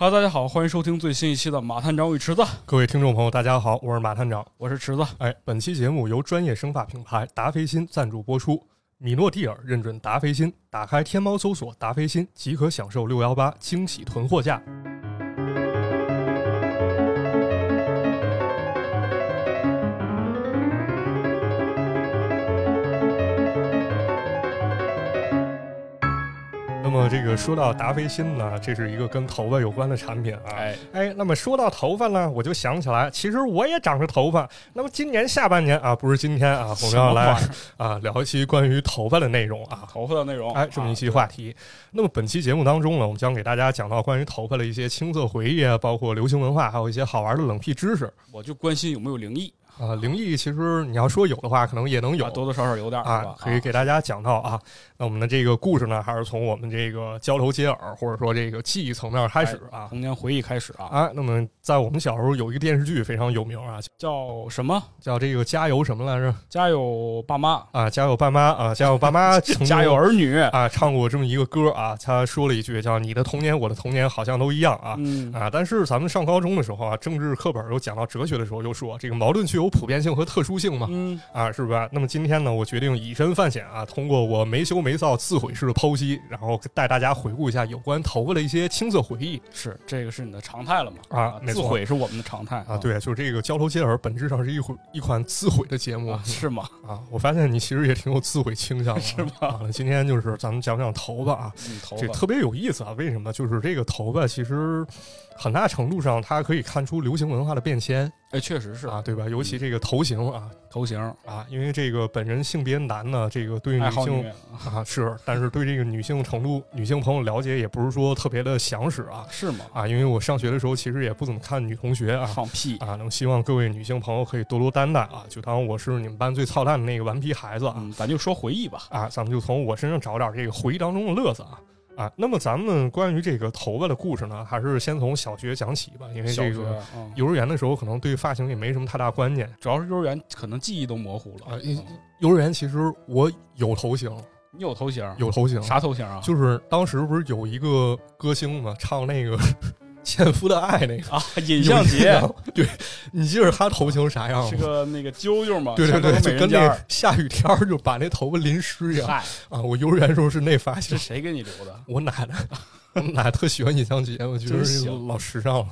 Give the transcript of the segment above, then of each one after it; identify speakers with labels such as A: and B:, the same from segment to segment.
A: 哈喽，大家好，欢迎收听最新一期的《马探长与池子》，
B: 各位听众朋友，大家好，我是马探长。
A: 我是池子。
B: 哎，本期节目由专业生发品牌达霏欣赞助播出。米诺地尔认准达霏欣，打开天猫搜索达霏欣，即可享受六幺八惊喜囤货价。那么这个说到达霏欣呢，这是一个跟头发有关的产品啊。
A: 哎，
B: 哎，那么说到头发呢，我就想起来，其实我也长着头发。那么今年下半年啊，不是今天啊，我们要来啊聊一期关于头发的内容啊，
A: 头发的内容，
B: 哎，这么一期话题。那么本期节目当中呢，我们将给大家讲到关于头发的一些青涩回忆啊，包括流行文化，还有一些好玩的冷僻知识。
A: 我就关心有没有灵异
B: 啊，灵异其实你要说有的话，可能也能有，
A: 多多少少有点
B: 啊，可以给大家讲到啊。那我们的这个故事呢，还是从我们这个交头接耳，或者说这个记忆层面开始啊，
A: 童年回忆开始啊。
B: 啊，那么在我们小时候有一个电视剧非常有名啊，
A: 叫什么？
B: 叫这个加油什么来着？
A: 加油爸妈
B: 啊，加油爸妈啊，加油爸妈，
A: 加油儿女
B: 啊，唱过这么一个歌啊。他说了一句叫“你的童年，我的童年好像都一样啊”。
A: 嗯
B: 啊，但是咱们上高中的时候啊，政治课本又讲到哲学的时候，就说这个矛盾具有普遍性和特殊性嘛。
A: 嗯
B: 啊，是吧？那么今天呢，我决定以身犯险啊，通过我没羞没臊自毁式的剖析，然后带大家回顾一下有关头发的一些青涩回忆。
A: 是这个是你的常态了嘛？
B: 啊，没
A: 自毁是我们的常态
B: 啊。对，就是这个交头接耳，本质上是一回一款自毁的节目
A: 啊，是吗？
B: 啊，我发现你其实也挺有自毁倾向的，
A: 是吗？
B: 啊，今天就是咱们讲讲头发啊，
A: 嗯，头发
B: 这特别有意思啊。为什么？就是这个头发其实很大程度上它可以看出流行文化的变迁
A: 哎，确实是
B: 啊，对吧？尤其这个头型啊
A: 头型
B: 啊，因为这个本人性别男呢，这个对女性啊是，但是对这个女性程度、女性朋友了解也不是说特别的详实啊
A: 是吗？
B: 啊，因为我上学的时候其实也不怎么看女同学啊。
A: 放屁
B: 啊，那么希望各位女性朋友可以多多担待啊，就当我是你们班最操蛋的那个顽皮孩子啊。
A: 嗯，咱就说回忆吧。
B: 啊，咱们就从我身上找点这个回忆当中的乐子啊啊。那么咱们关于这个头发的故事呢，还是先从小学讲起吧，因为这个
A: 嗯，
B: 幼儿园的时候可能对发型也没什么太大观念
A: 主要是幼儿园可能记忆都模糊了
B: 啊。幼儿园其实我有头型，
A: 你有头型？
B: 有头型，
A: 啥头型啊？
B: 就是当时不是有一个歌星嘛，唱那个《纤夫的爱》那个
A: 啊，尹相杰，，
B: 对你记得他头型啥样吗？
A: 是个那个啾啾嘛，
B: 对对对，
A: 像
B: 就跟那下雨天儿就把那头发淋湿一样，啊！我幼儿园时候是那发型
A: 是，谁给你留的？
B: 我奶奶，我 奶奶特喜欢尹相杰，我觉得老时尚了。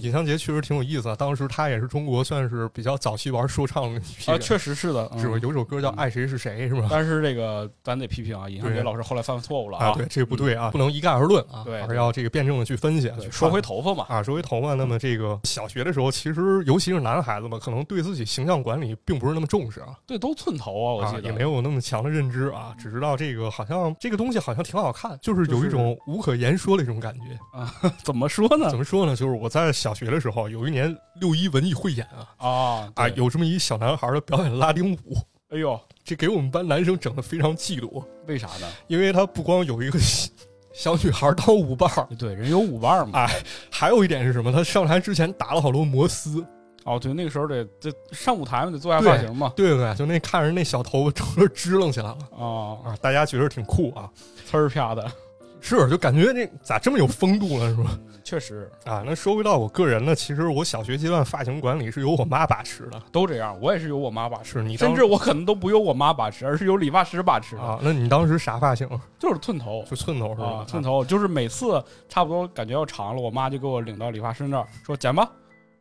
B: 尹相杰确实挺有意思啊，当时他也是中国算是比较早期玩说唱的一批
A: 啊，确实是的，
B: 是吧？
A: 嗯
B: 有首歌叫《爱谁是谁》，是吧？
A: 但是这个咱得批评啊，尹相杰老师后来犯错误了
B: 啊，对，这个不对啊，不能一概而论啊，
A: 对
B: 而是要这个辩证的去分析。去
A: 说回头发嘛，
B: 啊，说回头发，那么这个小学的时候，其实尤其是男孩子嘛，可能对自己形象管理并不是那么重视啊。
A: 对，都寸头啊，我记
B: 啊，
A: 得
B: 也没有那么强的认知啊，只知道这个好像这个东西好像挺好看，就是有一种无可言说的一种感觉啊。
A: 怎么说呢
B: 怎？么说呢？就是我在小学的时候，有一年六一文艺汇演啊
A: 啊
B: 啊，有这么一小男孩的表演拉丁舞，
A: 哎呦，
B: 这给我们班男生整的非常嫉妒，
A: 为啥呢？
B: 因为他不光有一个小小女孩当舞伴儿，
A: 对，人有舞伴儿嘛。
B: 哎，还有一点是什么？他上台之前打了好多摩丝，
A: 哦，对，那个时候得这上舞台嘛，得做下发型嘛。
B: 对不对？就那看着那小头发整个支棱起来了
A: 啊，
B: 啊，大家觉得挺酷啊，
A: 呲儿啪的，
B: 是就感觉这咋这么有风度了？是吧？
A: 嗯 确实
B: 啊，那说回到我个人呢，其实我小学阶段发型管理是由我妈把持的。
A: 都这样。我也是由我妈把持，
B: 你
A: 甚至我可能都不由我妈把持，而是由理发师把持的，
B: 啊，那你当时啥发型？
A: 就是寸头。
B: 就寸头是吧？
A: 啊，寸头就是每次差不多感觉要长了，我妈就给我领到理发师那儿说剪吧，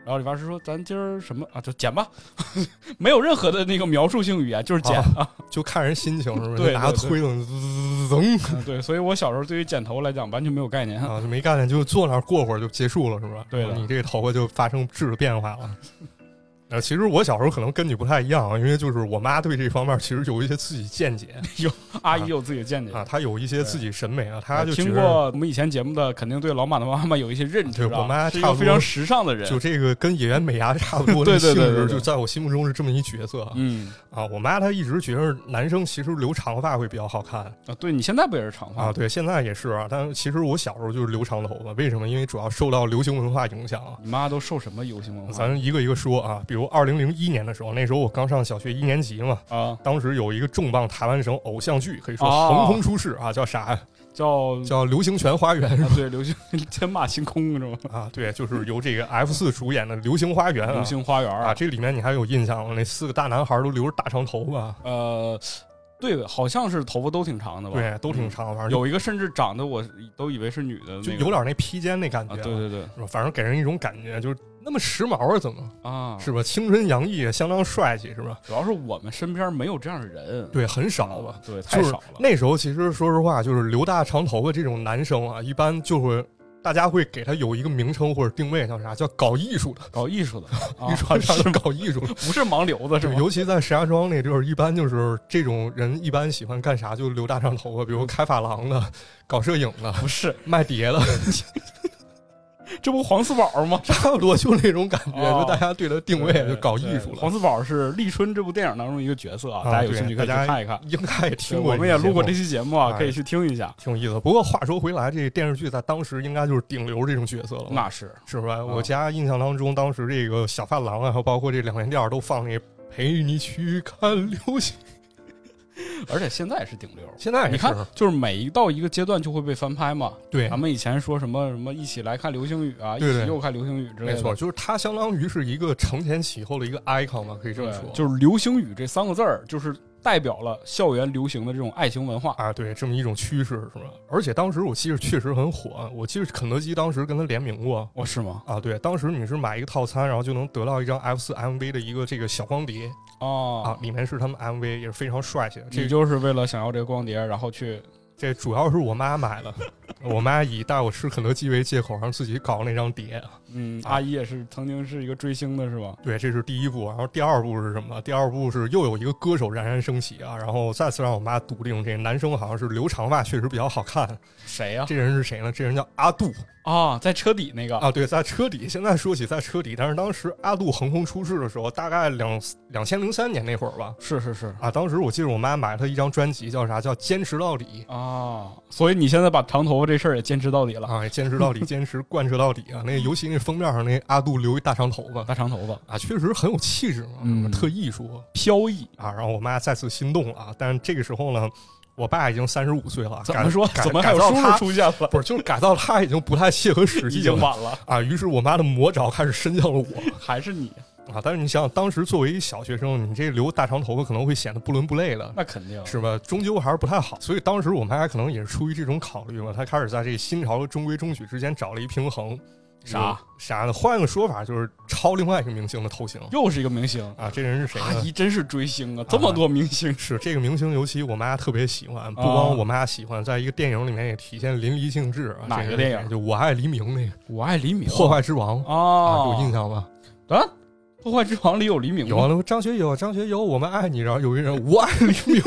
A: 然后理发师说咱今儿什么啊就剪吧，没有任何的那个描述性语言，就是剪啊。
B: 就看人心情是吧？
A: 对
B: 就拿推子滋噌
A: 嗯对，所以我小时候对于剪头来讲完全没有概念。
B: 啊，就没概念，就坐那儿过会儿就结束了是吧？
A: 对
B: 你这个头发就发生质的变化了。呃，其实我小时候可能跟你不太一样啊，因为就是我妈对这方面其实有一些自己见解 有
A: 阿姨有自己的见解
B: 啊，她有一些自己审美啊，她
A: 听过我们以前节目的，肯定对老马的妈妈有一些认知啊。
B: 对我妈
A: 是一个非常时尚的人。
B: 就这个跟演员美伢差不多
A: 对
B: 的性质，
A: 对
B: 就在我心目中是这么一角色啊。
A: 嗯
B: 啊，我妈她一直觉得男生其实留长发会比较好看
A: 啊，对你现在不也是长发
B: 啊，对，现在也是啊。但其实我小时候就是留长头发，为什么？因为主要受到流行文化影响啊。
A: 你妈都受什么流行文化？
B: 咱一个一个说啊，比如如二零零一年的时候，那时候我刚上小学一年级嘛，
A: 啊，
B: 当时有一个重磅台湾省偶像剧，可以说
A: 哦
B: 横空出世啊，叫啥呀？
A: 叫
B: 叫《流星拳花园》是吧？
A: 啊对流星 天马行空是吗？
B: 啊，对，就是由这个 F 四主演的《流星花园》啊。
A: 流星花园
B: 啊，这里面你还有印象吗？那四个大男孩都留着大长头发，
A: 呃，对的，好像是头发都挺长的吧？
B: 对，都挺长，反正
A: 有一个甚至长得我都以为是女的，那个
B: 就有点那披肩那感觉、
A: 啊，对对对？
B: 反正给人一种感觉，就是那么时髦啊，怎么
A: 啊，
B: 是吧？青春洋溢，相当帅气，是吧？
A: 主要是我们身边没有这样的人，
B: 对，很少吧。
A: 对，太
B: 就是
A: 少了。
B: 那时候其实说实话，就是留大长头发这种男生啊，一般就会大家会给他有一个名称或者定位，叫啥？叫搞艺术的，
A: 搞艺术的，啊
B: 一传上
A: 是
B: 搞艺术的。
A: 不是盲流子是吧，
B: 尤其在石家庄那地儿，一般就是这种人一般喜欢干啥？就留大长头发，比如开发廊的、搞摄影的、
A: 不是，
B: 卖碟的，
A: 这不黄四宝吗？
B: 差不多就那种感觉，
A: 哦
B: 就大家对他定位就搞艺术了。
A: 黄四宝是《立春》这部电影当中一个角色啊，
B: 啊
A: 大家有兴趣可以去看一看。
B: 应该也听过，
A: 我们也录过这
B: 期，
A: 节目啊，
B: 哎
A: 可以去听一下。
B: 挺有意思。不过话说回来，这电视剧在当时应该就是顶流这种角色了，
A: 那是
B: 是不是？我家印象当中，当时这个小发廊啊，还有包括这两元店都放那陪你去看流星。
A: 而且现在也是顶流。
B: 现在是
A: 你看，就是每一到一个阶段就会被翻拍嘛。
B: 对
A: 咱，们以前说什么什么一起来看流星雨啊，
B: 对对
A: 一起又看流星雨之类的。
B: 没错，就是它相当于是一个承前启后的一个 icon 嘛，可以这么说。，
A: 就是流星雨这三个字儿，就是代表了校园流行的这种爱情文化。
B: 啊，对，这么一种趋势是吧？而且当时我记得确实很火，我记得肯德基当时跟他联名过。
A: 哦，是吗？
B: 啊，对，当时你是买一个套餐，然后就能得到一张 F 四 MV 的一个这个小光碟啊
A: 哦，，
B: 里面是他们 MV，也是非常帅气的。这
A: 你就是为了想要这个光碟，然后去
B: 这主要是我妈买的，我妈以带我吃肯德基为借口，让自己搞那张碟。
A: 嗯，
B: 啊
A: 阿姨也是曾经是一个追星的，是吧？
B: 对，这是第一步。然后第二步是什么？第二步是又有一个歌手冉冉升起啊，然后再次让我妈笃定这男生好像是留长发确实比较好看。
A: 谁呀？
B: 这人是谁呢？这人叫阿杜
A: 啊，在车底那个
B: 啊，对，在车底。现在说起在车底，但是当时阿杜横空出世的时候，大概两两千零三年那会儿吧。
A: 是是是
B: 啊，当时我记得我妈买了他一张专辑，叫啥？叫《坚持到底
A: 啊，所以你现在把长头发这事儿也坚持到底》了，
B: 啊，坚持到底，坚持贯彻到底啊！那尤其那封面上那阿杜留一大长头发
A: 大长头发
B: 啊，确实很有气质嘛，
A: 嗯
B: 特艺术
A: 飘逸，
B: 啊。然后我妈再次心动了啊，但是这个时候呢，我爸已经三十五岁了，
A: 怎么说？怎么还有叔叔
B: 改造他
A: 出现了？
B: 不是，就是改造他已经不太切合实际
A: 已经晚了，
B: 啊。于是我妈的魔爪开始伸向了我。
A: 还是你？
B: 啊，但是你想想，当时作为一小学生，你这留大长头发可能会显得不伦不类的，
A: 那肯定
B: 是吧？终究还是不太好。所以当时我妈可能也是出于这种考虑嘛，他开始在这个新潮和中规中矩之间找了一平衡。
A: 啥
B: 啥的？换个说法就是抄另外一个明星的头型
A: 又是一个明星。
B: 啊。这人是谁？
A: 阿姨真是追星啊，这么多明星
B: 是这个明星，尤其我妈特别喜欢，不光我妈喜欢，在一个电影里面也体现淋漓尽致
A: 哪个电影
B: 就《我爱黎明》那个
A: 我爱黎明，
B: 破坏之王
A: 啊，
B: 有印象吗？
A: 啊？破坏之王里有黎明吗？
B: 有啊，张学友，张学友，我们爱你。然后有一人我爱黎明，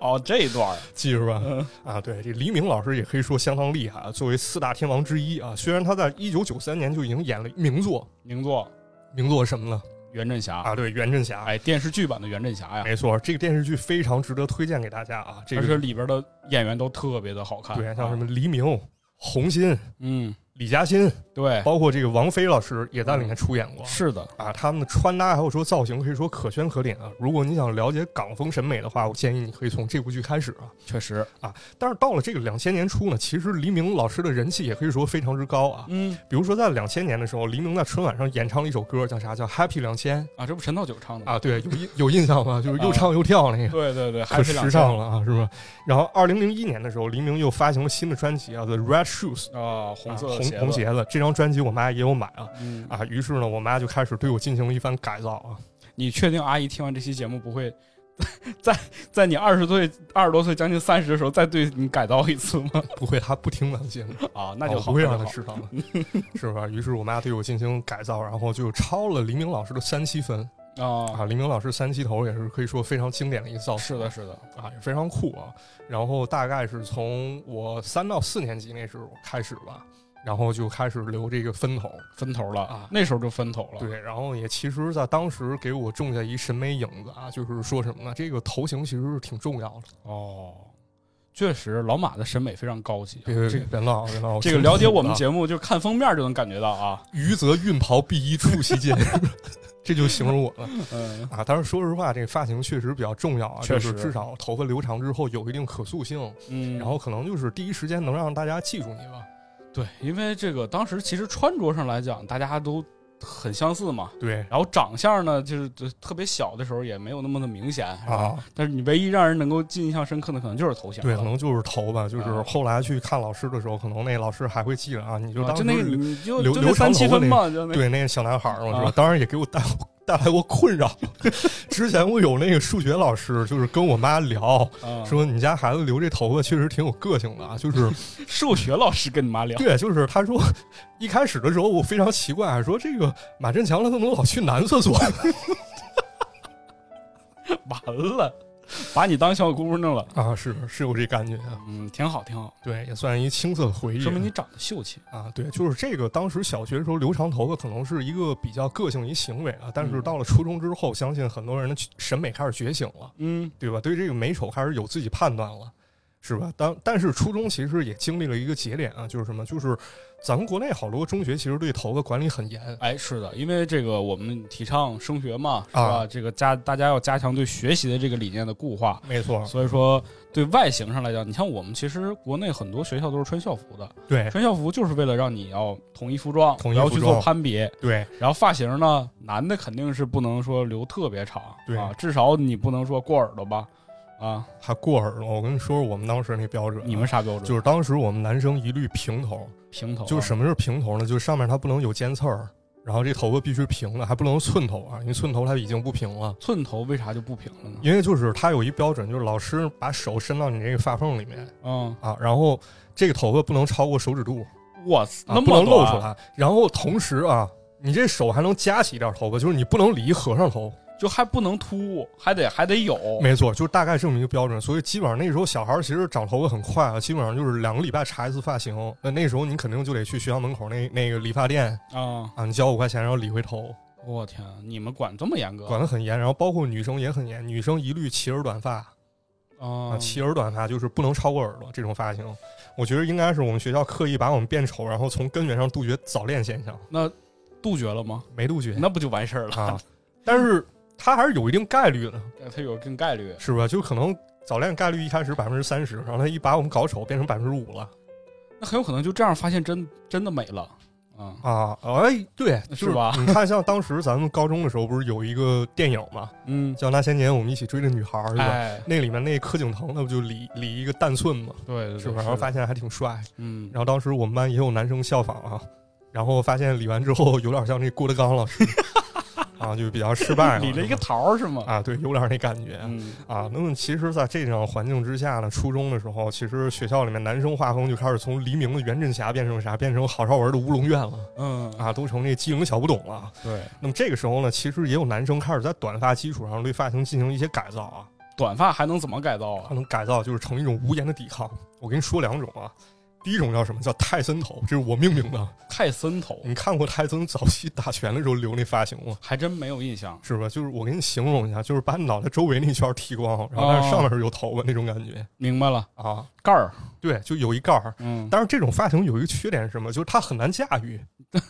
A: 哦，这一段儿
B: 记住吧？
A: 嗯
B: 啊，对，这黎明老师也可以说相当厉害啊，作为四大天王之一啊。虽然他在一九九三年就已经演了名作，
A: 名作
B: 名作什么呢？
A: 《袁振侠》
B: 啊，对，袁振侠。
A: 哎，电视剧版的袁振侠呀，
B: 没错，这个电视剧非常值得推荐给大家啊。这
A: 而且
B: 个
A: 里边的演员都特别的好看，
B: 对，像
A: 啊
B: 什么黎明、洪欣、
A: 嗯，
B: 李嘉欣，
A: 对，
B: 包括这个王菲老师也在里面出演过。
A: 是的，
B: 啊，他们的穿搭还有说造型可以说可圈可点啊。如果你想了解港风审美的话，我建议你可以从这部剧开始啊。
A: 确实啊，
B: 但是到了这个两千年初呢，其实黎明老师的人气也可以说非常之高啊。
A: 嗯
B: 比如说在两千年的时候，黎明在春晚上演唱了一首歌，叫啥？叫《Happy 两千》
A: 啊，这不陈道九唱的吗？
B: 啊。对，有印有印象吗？就是又唱又跳那个。
A: 对对对，
B: 可
A: 还是
B: 时尚了啊，是吧？然后，二零零一年的时候，黎明又发行了新的专辑啊，《The Red Shoes》
A: 啊，红色
B: 啊红红鞋子。这张专辑我妈也有买啊
A: 嗯
B: 啊。于是呢，我妈就开始对我进行了一番改造啊。
A: 你确定阿姨听完这期节目不会 在在你二十岁、二十多岁、将近三十的时候再对你改造一次吗？
B: 不会，她不听咱节目。
A: 啊，那就
B: 不会让她知道了，是吧？于是我妈对我进行改造，然后就超了黎明老师的三七分
A: 啊，
B: 啊。黎明老师三七头也是可以说非常经典的一个造型，
A: 是的，是的，
B: 啊，也非常酷啊。然后大概是从我三到四年级那时候开始吧，然后就开始留这个分头，
A: 分头了
B: 啊
A: 那时候就分头了，
B: 对，然后也其实，在当时给我种下一审美影子啊，就是说什么呢？这个头型其实是挺重要的。
A: 哦，确实，老马的审美非常高级。
B: 别别
A: 这个
B: 别闹别闹，
A: 这个了解我们
B: 节
A: 节目，就看封面就能感觉到啊。
B: 余则运袍敝衣出席间，这就形容我了
A: 嗯，
B: 啊！但是说实话，这个发型确实比较重要啊，
A: 确实
B: 就是至少头发留长之后有一定可塑性，
A: 嗯，
B: 然后可能就是第一时间能让大家记住你吧。
A: 对，因为这个当时其实穿着上来讲，大家都很相似嘛。
B: 对
A: 然后长相呢，就是就特别小的时候也没有那么的明显，
B: 啊，
A: 但是你唯一让人能够记印象深刻的，可能就是头型。
B: 对，可能就是头吧，就是
A: 啊
B: 后来去看老师的时候，可能那老师还会记着啊，你就
A: 啊
B: 当时
A: 就那个你就
B: 留留长
A: 三七
B: 头发那
A: 分嘛，就那
B: 对那个小男孩儿嘛，是吧
A: 啊？
B: 当然也给我带带来过困扰。之前我有那个数学老师，就是跟我妈聊，
A: 啊
B: 说你家孩子留这头发确实挺有个性的啊，就是
A: 数学老师跟你妈聊，
B: 对，就是他说一开始的时候我非常奇怪，说这个马振强他怎么老去男厕所？
A: 完了，把你当小姑娘了。
B: 啊，是是有这感觉啊，
A: 嗯，挺好，挺好，
B: 对，也算一青涩的回忆，
A: 说明你长得秀气。
B: 啊，对，就是这个。当时小学的时候留长头发可能是一个比较个性一行为啊，但是
A: 嗯
B: 到了初中之后，相信很多人的审美开始觉醒了，
A: 嗯，
B: 对吧？对这个美丑开始有自己判断了，是吧？当但是初中其实也经历了一个节点啊，就是什么？就是咱们国内好多中学其实对头发管理很严，
A: 哎，是的，因为这个我们提倡升学嘛，是吧？
B: 啊
A: 这个加大家要加强对学习的这个理念的固化，
B: 没错，
A: 所以说对外形上来讲，你像我们其实国内很多学校都是穿校服的，
B: 对。
A: 穿校服就是为了让你要统一服装，
B: 统一
A: 然后去做攀比，
B: 对。
A: 然后发型呢，男的肯定是不能说留特别长，
B: 对。
A: 啊，至少你不能说过耳朵吧，啊，
B: 还过耳朵。我跟你说说我们当时那标准啊，
A: 你们啥标准？
B: 就是当时我们男生一律平头，
A: 平头啊，
B: 就是什么是平头呢？就是上面它不能有尖刺儿，然后这头发必须平的，还不能寸头啊，因为寸头它已经不平了。
A: 寸头为啥就不平了呢？
B: 因为就是它有一标准，就是老师把手伸到你这个发缝里面
A: 嗯，
B: 啊，然后这个头发不能超过手指肚，
A: 我操，
B: 啊、不能露出，来。然后同时啊，你这手还能夹起一点头发，就是你不能理一和尚头。
A: 就还不能秃，还得还得有，
B: 没错，就大概这么一个标准。所以基本上那时候小孩儿其实长头发很快啊，基本上就是两个礼拜查一次发型。那那时候你肯定就得去学校门口那那个理发店
A: 啊！
B: 啊，你交五块钱然后理回头，
A: 我天，你们管这么严格？
B: 管得很严。然后包括女生也很严，女生一律齐耳短发。
A: 啊
B: 啊，齐耳短发就是不能超过耳朵这种发型，我觉得应该是我们学校刻意把我们变丑，然后从根源上杜绝早恋现象，
A: 那杜绝了吗？
B: 没杜绝
A: 那不就完事儿了？
B: 啊。但是它还是有一定概率的，
A: 它有一定概率。
B: 是吧？就可能早恋概率一开始百分之三十，然后他一把我们搞丑变成百分之五了
A: 那很有可能就这样发现真真的美了啊！
B: 啊！哎，对，就是
A: 吧
B: 你看，像当时咱们高中的时候，不是有一个电影嘛，
A: 嗯，
B: 叫《那些年我们一起追的女孩》？
A: 哎，
B: 那里面那柯景腾，那不就理理一个蛋寸嘛，
A: 对对对，
B: 是吧？然后发现还挺帅。
A: 嗯，
B: 然后当时我们班也有男生效仿啊，然后发现理完之后有点像那郭德纲老师 啊，就比较失败了，
A: 理了一个桃儿是吗？
B: 啊，对，有点那感觉
A: 嗯，
B: 啊。那么其实，在这种环境之下呢，初中的时候，其实学校里面男生画风就开始从黎明的袁振霞变成啥，变成郝邵文的乌龙院了
A: 嗯，
B: 啊，都成那机灵小不懂了。
A: 对，
B: 那么这个时候呢，其实也有男生开始在短发基础上对发型进行一些改造啊，
A: 短发还能怎么改造啊？
B: 他能改造就是成一种无言的抵抗。我跟你说两种啊，第一种叫什么叫泰森头，这是我命名的。
A: 泰森头
B: 你看过泰森早期打拳的时候留那发型吗？
A: 还真没有印象。
B: 是吧？就是我给你形容一下，就是把你脑袋周围那圈剃光，然后但是上面是有头发那种感觉
A: 明白了，
B: 啊。
A: 盖儿，
B: 对，就有一盖儿。
A: 嗯，
B: 但是这种发型有一个缺点是什么？就是它很难驾驭。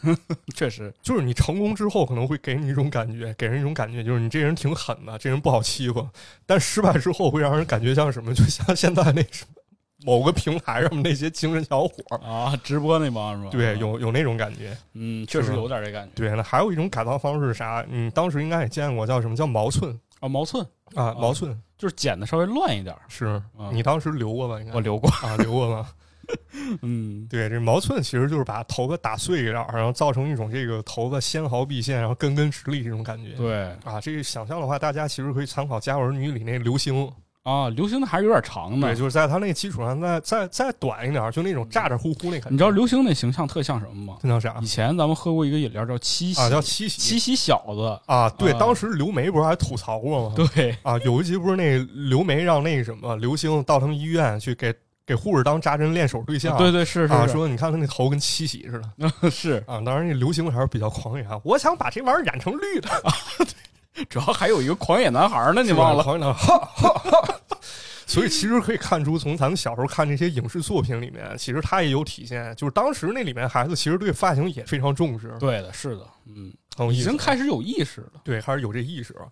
A: 确实，
B: 就是你成功之后，可能会给你一种感觉，给人一种感觉，就是你这人挺狠的，这人不好欺负。但失败之后，会让人感觉像什么？就像现在那什么某个平台上面那些精神小伙儿，
A: 啊，直播那帮是吧？
B: 对，有有那种感觉。
A: 嗯，确实有点这感觉。
B: 对，那还有一种改造方式是啥？你当时应该也见过，叫什么叫毛寸
A: 啊，毛寸
B: 啊？毛寸
A: 就是剪的稍微乱一点儿，
B: 是
A: 啊
B: 你当时留过吧？应该
A: 我留过。
B: 啊，留过吧？
A: 嗯，
B: 对，这毛寸其实就是把头发打碎一点儿，然后造成一种这个头发纤毫毕现，然后根根直立这种感觉。
A: 对
B: 啊，这个想象的话，大家其实可以参考《家有儿女》里那刘星，
A: 啊，流星的还是有点长的
B: 对，。就是在他那个基础上再再再短一点，就那种咋咋呼呼那感觉。
A: 你知道流星那形象特像什么吗？
B: 特像啥
A: 以前咱们喝过一个饮料叫七喜
B: 啊？叫七喜
A: 七喜小子。
B: 啊？对，
A: 啊
B: 当时刘梅不是还吐槽过吗？
A: 对，
B: 啊，有一集不是那刘梅让那个什么刘星到他们医院去给给护士当扎针练手对象，
A: 对对是是
B: 啊，说你看他那头跟七喜似的
A: 是，
B: 啊。当然，那刘星还是比较狂野啊，我想把这玩意儿染成绿的，
A: 主要还有一个狂野男孩呢，你忘了？
B: 狂野的，哈哈哈。所以其实可以看出，从咱们小时候看这些影视作品里面，其实他也有体现。就是当时那里面孩子其实对发型也非常重视，
A: 对的，是的，嗯，
B: 很有意思
A: 已经开始有意识了
B: 对，开始有这意识了。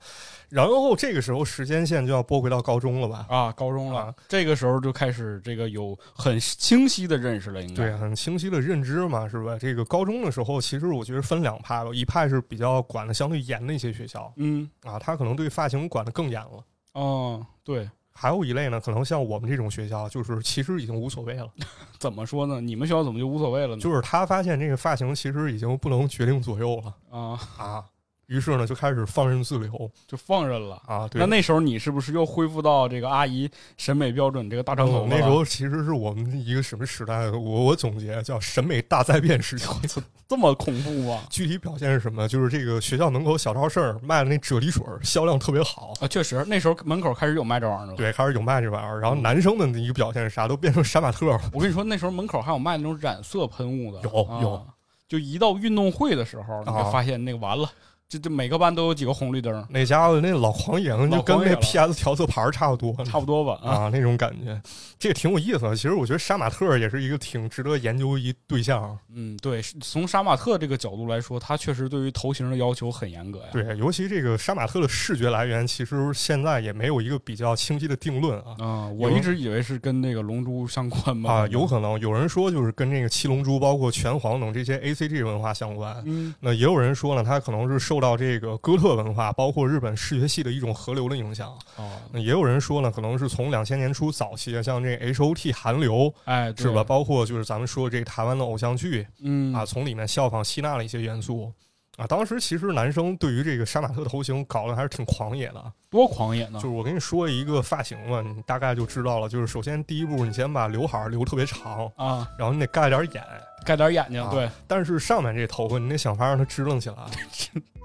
B: 然后这个时候时间线就要拨回到高中了吧？
A: 啊。高中了
B: 啊，
A: 这个时候就开始这个有很清晰的认识了，应该
B: 对，很清晰的认知嘛，是吧？这个高中的时候，其实我觉得分两派吧，一派是比较管的相对严的一些学校
A: 嗯，
B: 啊，他可能对发型管的更严了。
A: 哦，对，
B: 还有一类呢，可能像我们这种学校，就是其实已经无所谓了，
A: 怎么说呢？你们学校怎么就无所谓了呢？
B: 就是他发现这个发型其实已经不能决定左右了
A: 啊，
B: 啊，于是呢就开始放任自流
A: 就放任了。
B: 啊。对
A: 那，那时候你是不是又恢复到这个阿姨审美标准这个大长头？
B: 嗯那时候其实是我们一个什么时代？我我总结叫审美大灾变时期。
A: 这么恐怖吗？
B: 具体表现是什么？就是这个学校门口小超市儿卖的那啫喱水儿销量特别好，
A: 啊，确实，那时候门口开始有卖这玩意儿了。
B: 对，开始有卖这玩意儿。然后
A: 嗯
B: 男生的一个表现是啥？都变成杀马特了。
A: 我跟你说，那时候门口还有卖那种染色喷雾的，
B: 有
A: 啊
B: 有
A: 就一到运动会的时候，你就
B: 啊
A: 发现那个完了，这这每个班都有几个红绿灯，
B: 那家伙那老狂野，就跟那 PS 调色盘差不多。
A: 差不多吧？啊，
B: 啊，那种感觉，这个挺有意思的。其实我觉得杀马特也是一个挺值得研究一对象。
A: 嗯，对，从杀马特这个角度来说，他确实对于头型的要求很严格呀。
B: 对，尤其这个杀马特的视觉来源，其实现在也没有一个比较清晰的定论啊。
A: 啊，我一直以为是跟那个龙珠相关吧？
B: 啊，有可能有人说就是跟这个七龙珠，包括拳皇等这些 A C G 文化相关。
A: 嗯
B: 那也有人说呢，他可能是受到这个哥特文化，包括日本视觉系的一种河流的影响。
A: 哦，
B: 那也有人说呢，可能是从两千年初早期，像这 H O T 韩流
A: 哎，
B: 是吧？？包括就是咱们说这个台湾的偶像剧
A: 嗯
B: 啊，从里面效仿吸纳了一些元素啊。当时其实男生对于这个杀马特头型搞得还是挺狂野的。
A: 多狂野呢
B: 就是！我跟你说一个发型嘛，你大概就知道了。就是首先第一步，你先把刘海留特别长，
A: 啊，
B: 然后你得盖点眼，
A: 盖点眼睛，
B: 啊
A: 对，
B: 但是上面这头发你得想法让它支棱起来。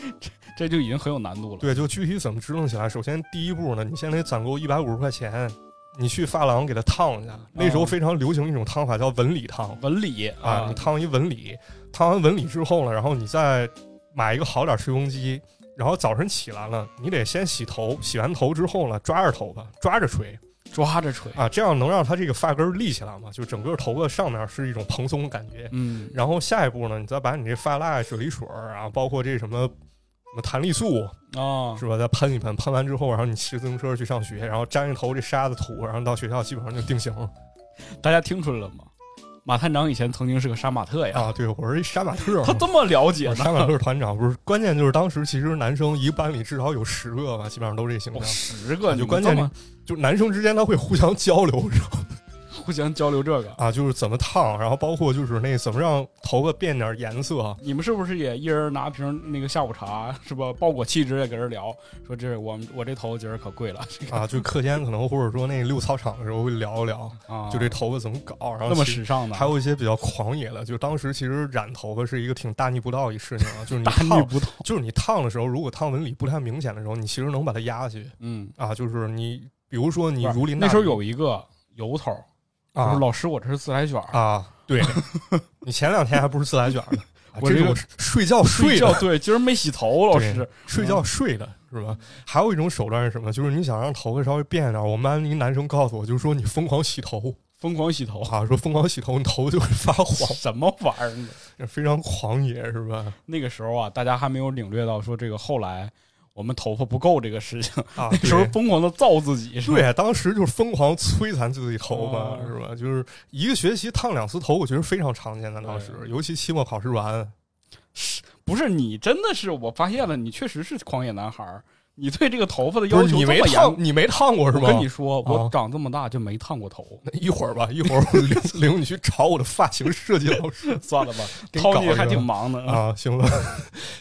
A: 这这就已经很有难度了。
B: 对，就具体怎么支棱起来，首先第一步呢，你先得攒够一百五十块钱，你去发廊给它烫一下。那时候非常流行一种烫法叫纹理烫
A: 纹理
B: 啊，你烫一纹理，烫完纹理之后呢，然后你再买一个好点吹风机。然后早晨起来了，你得先洗头，洗完头之后呢，抓着头发，抓着吹，
A: 抓着吹，
B: 啊，这样能让它这个发根儿立起来嘛，就整个头发上面是一种蓬松的感觉。
A: 嗯，
B: 然后下一步呢，你再把你这发蜡、啫喱水儿啊，包括这什么什么弹力素
A: 啊，
B: 是吧，再喷一喷，喷完之后，然后你骑自行车去上学，然后沾一头这沙子土，然后到学校基本上就定型了
A: 大家听出来了吗？马探长以前曾经是个杀马特呀，
B: 啊。对，我是一杀马特。
A: 他这么了解呢？
B: 杀马特团长不是，关键就是当时其实男生一个班里至少有十个吧，基本上都是这形
A: 哦
B: 象。
A: 十个，
B: 就关键就男生之间他会互相交流，知道吗？
A: 互相交流这个。
B: 啊，就是怎么烫，然后包括就是那怎么让头发变点颜色，
A: 你们是不是也一人拿瓶那个下午茶，是吧？包裹气质也搁这聊，说这我们我这头发今儿可贵了，这个
B: 啊，就课间可能或者说那溜操场的时候会聊一聊，
A: 啊，
B: 就这头发怎么搞，然后
A: 那么时尚的，
B: 还有一些比较狂野的，就当时其实染头发是一个挺大逆不道一事情啊，就是你
A: 大逆
B: 烫，
A: 不道。
B: 就是你烫的时候，如果烫纹理不太明显的时候，你其实能把它压下去
A: 嗯，
B: 啊，就是你比如说你如临
A: 那时候有一个油头，就
B: 啊
A: 是老师，我这是自来卷儿，
B: 啊，对 你前两天还不是自来卷呢，啊
A: 我这个
B: 睡觉睡的，
A: 觉对，今儿没洗头，老师
B: 睡觉睡的是吧？还有一种手段是什么？就是你想让头发稍微变一点，我们班一男生告诉我，就是说你疯狂洗头
A: 疯狂洗头，
B: 啊，说疯狂洗头，你头就会发黄，
A: 什么玩意儿呢？
B: 非常狂野是吧？
A: 那个时候啊，大家还没有领略到说这个后来我们头发不够这个事情，
B: 啊，
A: 那时候疯狂的造自己，是吧？
B: 对，当时就是疯狂摧残自己头发，
A: 哦
B: 是吧？就是一个学期烫两次头，我觉得非常常见的。当时，尤其期末考试完，是
A: 不是你真的是我发现了，你确实是狂野男孩儿，你对这个头发的要求
B: 你没烫，你没烫过是
A: 吧
B: 我？
A: 跟你说，我
B: 啊
A: 长这么大就没烫过头，
B: 那一会儿吧，一会儿我领 领你去找我的发型设计老师
A: 算了吧，涛你还挺忙的。
B: 啊。行了，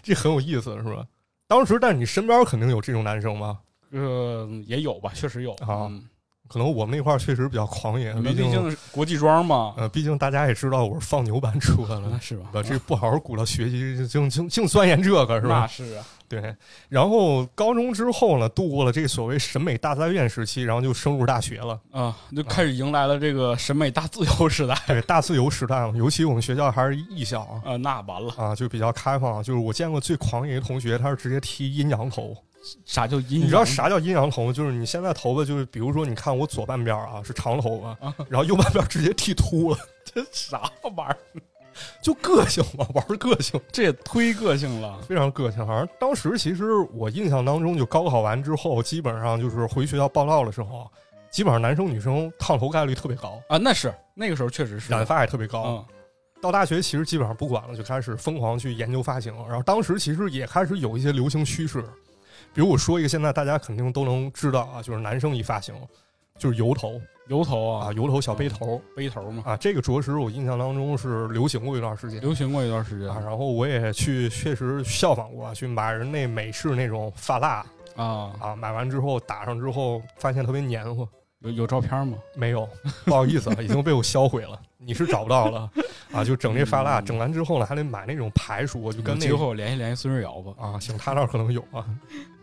B: 这很有意思，是吧？当时，但是你身边肯定有这种男生吧？
A: 呃，也有吧，确实有
B: 啊
A: 嗯
B: 可能我们那块儿确实比较狂野，毕
A: 毕竟是国际庄嘛，
B: 呃，毕竟大家也知道我是放牛班出来的，
A: 是吧？
B: 把这不好好鼓捣学习，净净净钻研这个是吧？
A: 那是啊，
B: 对，然后高中之后呢，度过了这个所谓审美大灾变时期，然后就升入大学了。
A: 啊，就开始迎来了这个审美大自由时代。
B: 对，大自由时代嘛，尤其我们学校还是艺校啊，
A: 啊，那完了，
B: 啊，就比较开放。就是我见过最狂野的同学，他是直接剃阴阳头
A: 啥叫阴阳？
B: 你知道啥叫阴阳头吗？就是你现在头发就是，比如说你看我左半边啊是长头发，
A: 啊？
B: 然后右半边直接剃秃了，
A: 这啥玩意儿？
B: 就个性嘛，玩个性，
A: 这也忒个性了。
B: 非常个性。好像当时其实我印象当中，就高考完之后，基本上就是回学校报道的时候，基本上男生女生烫头概率特别高，
A: 啊，那是那个时候确实是
B: 染发也特别高。
A: 嗯
B: 到大学其实基本上不管了，就开始疯狂去研究发型。然后当时其实也开始有一些流行趋势，比如我说一个现在大家肯定都能知道啊，就是男生一发型就是油头
A: 油头
B: 啊，
A: 啊，
B: 油头小背头
A: 背头嘛，
B: 啊，这个着实我印象当中是流行过一段时间。
A: 流行过一段时间
B: 啊，然后我也去确实效仿过，去买人那美式那种发蜡
A: 啊。
B: 啊，买完之后打上之后，发现特别黏糊。
A: 有有照片吗？
B: 没有，不好意思啊，已经被我销毁了，你是找不到了 啊。就整这发蜡，
A: 嗯
B: 整完之后呢，还得买那种排梳，就跟那个
A: 有机会我联系联系孙瑞瑶吧。
B: 啊，行，他那儿可能有啊。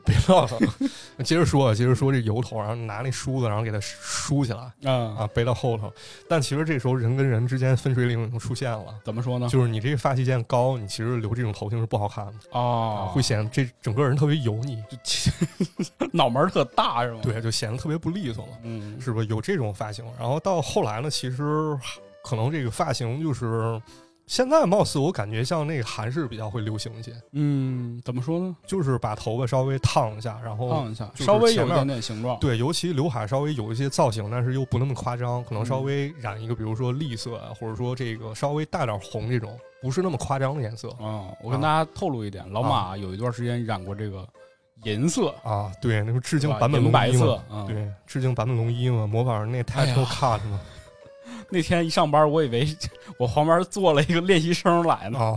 B: 别闹了，接着说啊，接着说这油头，然后拿那梳子，然后给它梳起来
A: 嗯
B: 啊，背到后头。但其实这时候人跟人之间分水岭已经出现了，
A: 怎么说呢？
B: 就是你这个发际线高，你其实留这种头型是不好看的啊，
A: 哦，
B: 会显得这整个人特别油腻，
A: 就 脑门儿特大是吗？，
B: 对，就显得特别不利索了，
A: 嗯，
B: 是不是？有这种发型，然后到后来呢，其实可能这个发型就是现在貌似我感觉像那个韩式比较会流行一些，
A: 嗯，怎么说呢？
B: 就是把头发稍微烫一下，然后
A: 烫一下，稍微有一点点形状。
B: 对，尤其刘海稍微有一些造型，但是又不那么夸张，可能稍微染一个，比如说栗色啊，或者说这个稍微带点红这种，不是那么夸张的颜色
A: 啊，我跟大家透露一点，老马有一段时间染过这个银色，
B: 啊。对，那个致敬版本龙
A: 银白色
B: 一嘛，。
A: 嗯，
B: 对，致敬版本龙一嘛，模仿那 Title Cut 嘛。
A: 那天一上班，我以为我旁边坐了一个练习生来呢。
B: 啊，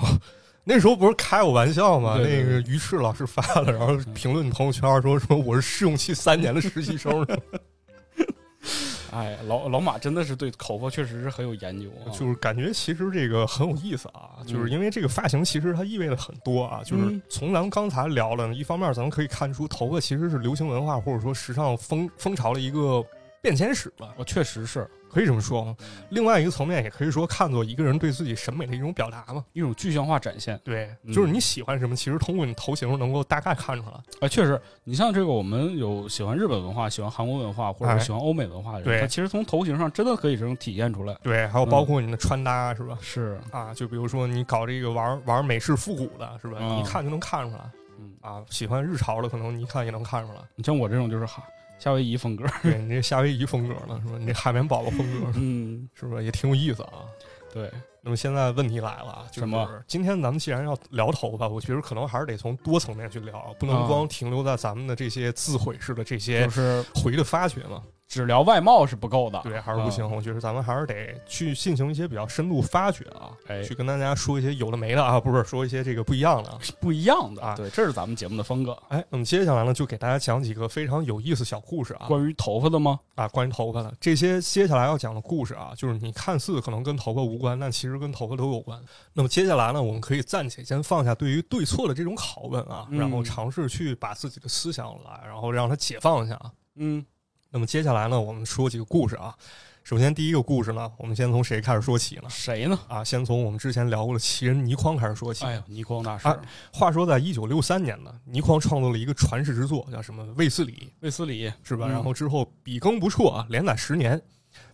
B: 那时候不是开我玩笑吗？
A: 对对
B: 那个于适老师发了，然后评论朋友圈说说我是试用期三年的实习生，
A: 哎，老老马真的是对头发确实是很有研究啊。
B: 就是感觉其实这个很有意思啊，就是
A: 嗯
B: 因为这个发型其实它意味着很多啊，就是
A: 嗯
B: 从咱们刚才聊了，一方面咱们可以看出头发其实是流行文化或者说时尚风风潮的一个变迁史吧，
A: 我确实是
B: 可以这么说。另外一个层面也可以说看作一个人对自己审美的一种表达嘛。
A: 一种具象化展现。
B: 对，
A: 嗯
B: 就是你喜欢什么，其实通过你头型能够大概看出来。
A: 啊，确实，你像这个，我们有喜欢日本文化、喜欢韩国文化，或者喜欢欧美文化的人，
B: 对
A: 他其实从头型上真的可以这种体现出来。
B: 对，还有包括你的穿搭是吧？
A: 是，
B: 啊，就比如说你搞这个玩玩美式复古的是吧？
A: 嗯
B: 你一看就能看出来
A: 嗯，
B: 啊。喜欢日潮的，可能你一看也能看出来。
A: 你像我这种就是哈夏威夷风格。
B: 对你这夏威夷风格呢，是吧？你这海绵宝宝风格
A: 嗯，
B: 是不是？也挺有意思啊。
A: 对，
B: 那么现在问题来了啊，就是
A: 什么
B: 今天咱们既然要聊头发，我觉得可能还是得从多层面去聊，不能
A: 啊
B: 光停留在咱们的这些自毁式的这些
A: 就是
B: 回的发掘嘛。
A: 只聊外貌是不够的。
B: 对，还是不行。
A: 嗯
B: 我觉得咱们还是得去进行一些比较深度发掘啊，
A: 哎
B: 去跟大家说一些有的没的啊，不是说一些这个不一样的啊。
A: 不一样的
B: 啊
A: 对，这是咱们节目的风格。
B: 哎，那么接下来呢，就给大家讲几个非常有意思小故事啊
A: 关于头发的吗？
B: 啊，关于头发的这些接下来要讲的故事啊，就是你看似可能跟头发无关，但其实跟头发都有关。那么接下来呢，我们可以暂且先放下对于对错的这种拷问啊，
A: 嗯
B: 然后尝试去把自己的思想来，然后让它解放一下啊。
A: 嗯，
B: 那么接下来呢，我们说几个故事啊。首先第一个故事呢，我们先从谁开始说起呢？
A: 谁呢？
B: 啊，先从我们之前聊过的奇人倪匡开始说起。
A: 哎呀，倪匡大师
B: 啊，话说，在一九六三年呢，倪匡创作了一个传世之作，叫什么《卫斯理
A: 卫斯理》，
B: 是吧？
A: 嗯
B: 然后之后笔耕不辍啊，连载十年。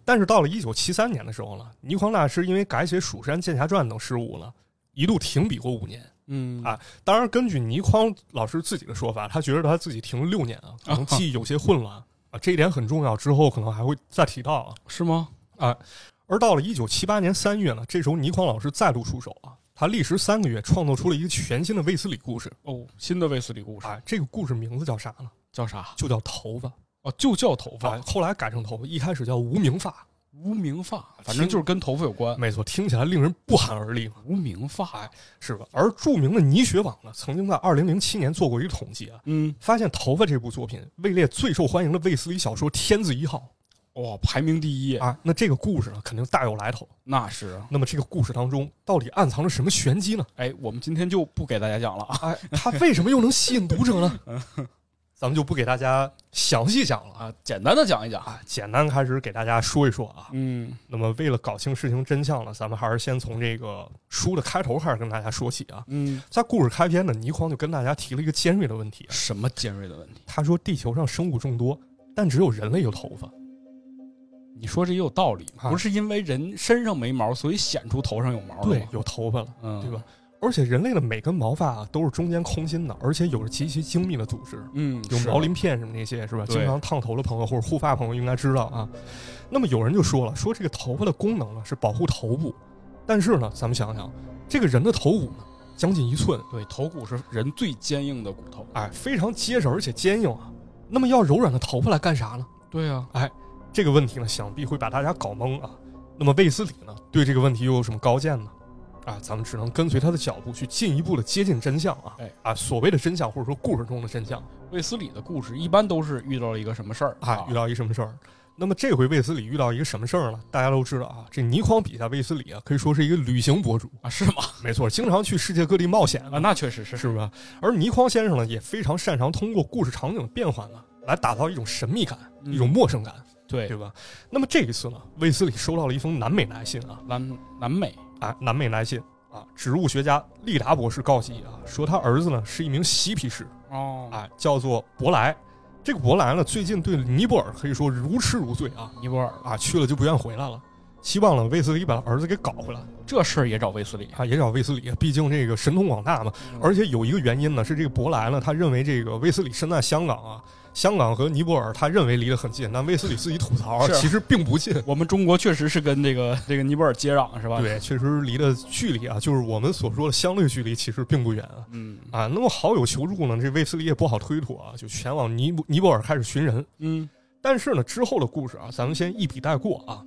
B: 但是到了一九七三年的时候呢，倪匡大师因为改写《蜀山剑侠传》等事务呢，一度停笔过五年。
A: 嗯
B: 啊当然，根据倪匡老师自己的说法，他觉得他自己停了六年啊，可能记忆有些混乱啊，这一点很重要。之后可能还会再提到啊。
A: 是吗？
B: 啊而到了一九七八年三月呢，这时候倪匡老师再度出手啊，他历时三个月创作出了一个全新的卫斯理故事
A: 哦，新的卫斯理故事
B: 啊。这个故事名字叫啥呢？
A: 叫啥？
B: 就叫头发
A: 哦，就叫头发
B: 啊，，后来改成头发，一开始叫无名发。
A: 无名发，反正就是跟头发有关。
B: 没错，听起来令人不寒而栗，
A: 无名发，
B: 是吧？而著名的倪学网呢，曾经在二零零七年做过一个统计啊，
A: 嗯，
B: 发现《头发》这部作品位列最受欢迎的卫斯理小说天字一号
A: 哇，排名第一，
B: 啊。那这个故事呢，肯定大有来头。
A: 那是啊。
B: 那么这个故事当中到底暗藏着什么玄机呢？
A: 哎，我们今天就不给大家讲了啊。
B: 哎，它为什么又能吸引读者呢？咱们就不给大家详细讲了
A: 啊，简单的讲一讲。
B: 啊，简单开始给大家说一说啊。
A: 嗯
B: 那么为了搞清事情真相呢，咱们还是先从这个书的开头开始跟大家说起啊。
A: 嗯，
B: 在故事开篇呢，倪匡就跟大家提了一个尖锐的问题，
A: 什么尖锐的问题？
B: 他说地球上生物众多，但只有人类有头发。
A: 你说这也有道理，
B: 啊
A: 不是因为人身上没毛，所以显出头上有毛了
B: 对
A: 吗，？
B: 有头发了，
A: 嗯，
B: 对吧？？而且人类的每根毛发啊都是中间空心的，而且有着极其精密的组织，
A: 嗯，
B: 有毛鳞片什么那些是吧？经常烫头的朋友或者护发朋友应该知道啊。那么有人就说了，说这个头发的功能呢是保护头部，但是呢，咱们想想，这个人的头骨呢将近一寸，
A: 对，头骨是人最坚硬的骨头。
B: 哎，非常结实而且坚硬啊。那么要柔软的头发来干啥呢？
A: 对啊，哎
B: 这个问题呢，想必会把大家搞懵啊。那么卫斯理呢，对这个问题又有什么高见呢？啊，咱们只能跟随他的脚步去进一步的接近真相啊！
A: 哎
B: 啊，所谓的真相或者说故事中的真相
A: 卫斯理的故事一般都是遇到了一个什么事儿
B: 啊，遇到一什么事儿？那么这回卫斯理遇到一个什么事儿呢？大家都知道啊，这倪匡笔下卫斯理啊，可以说是一个旅行博主，
A: 啊？是吗？
B: 没错，经常去世界各地冒险
A: 啊，那确实是。
B: 是不是？而倪匡先生呢，也非常擅长通过故事场景的变换呢，来打造一种神秘感，
A: 嗯
B: 一种陌生感，
A: 对
B: 对吧？那么这一次呢，卫斯理收到了一封南美来信啊，
A: 南南美
B: 啊，南美来信啊，植物学家利达博士告急啊，说他儿子呢是一名嬉皮士
A: 哦，
B: 啊，叫做伯莱。这个伯莱呢，最近对尼泊尔可以说如痴如醉啊
A: 尼泊尔
B: 啊，去了就不愿回来了，希望呢卫斯理把儿子给搞回来
A: 这事儿也找卫斯理，
B: 啊，也找卫斯理，毕竟这个神通广大嘛。而且有一个原因呢，是这个伯莱呢，他认为这个卫斯理身在香港啊，香港和尼泊尔他认为离得很近，但卫斯理自己吐槽啊其实并不近。
A: 我们中国确实是跟这个 这个尼泊尔接壤是吧？，
B: 对，确实离的距离啊，就是我们所说的相对距离，其实并不远啊。
A: 嗯
B: 啊，那么好友求助呢，这卫斯理也不好推脱啊，就前往尼尼泊尔开始寻人。
A: 嗯
B: 但是呢，之后的故事啊，咱们先一笔带过啊。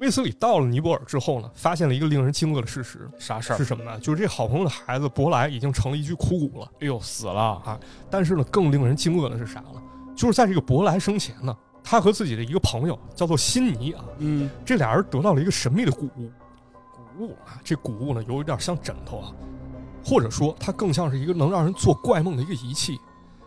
B: 卫斯理到了尼泊尔之后呢，发现了一个令人惊愕的事实
A: 啥事儿
B: 是？什么呢？就是这好朋友的孩子伯莱已经成了一具枯骨了。
A: 哎呦，死了啊！
B: 但是呢，更令人惊愕的是啥呢？就是在这个伯莱生前呢，他和自己的一个朋友叫做辛尼啊，
A: 嗯，
B: 这俩人得到了一个神秘的古物
A: 古物
B: 啊。这古物呢，有一点像枕头啊，或者说它更像是一个能让人做怪梦的一个仪器。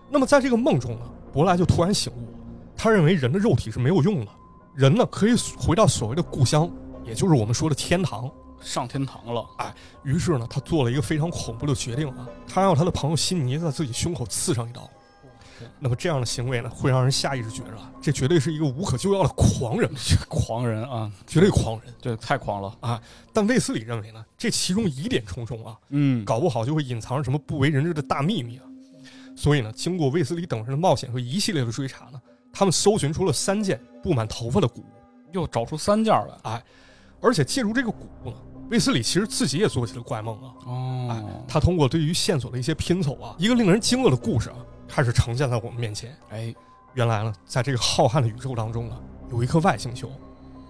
B: 那么在这个梦中呢，伯莱就突然醒悟，他认为人的肉体是没有用的，人呢可以回到所谓的故乡，也就是我们说的天堂。
A: 上天堂了。
B: 哎于是呢，他做了一个非常恐怖的决定啊，他让他的朋友辛尼在自己胸口刺上一刀。那么这样的行为呢，会让人下意识觉着啊，这绝对是一个无可救药的狂人，
A: 狂人啊，
B: 绝对狂人。
A: 对太狂了啊。
B: 但卫斯理认为呢，这其中疑点重重啊，
A: 嗯，
B: 搞不好就会隐藏着什么不为人知的大秘密啊。所以呢，经过卫斯理等人的冒险和一系列的追查呢，他们搜寻出了三件布满头发的古物，
A: 又找出三件来。
B: 哎而且借助这个古物呢，卫斯理其实自己也做起了怪梦啊。
A: 哦，哎
B: 他通过对于线索的一些拼凑啊，一个令人惊愕的故事啊，开始呈现在我们面前。
A: 哎，
B: 原来呢，在这个浩瀚的宇宙当中呢，有一颗外星球，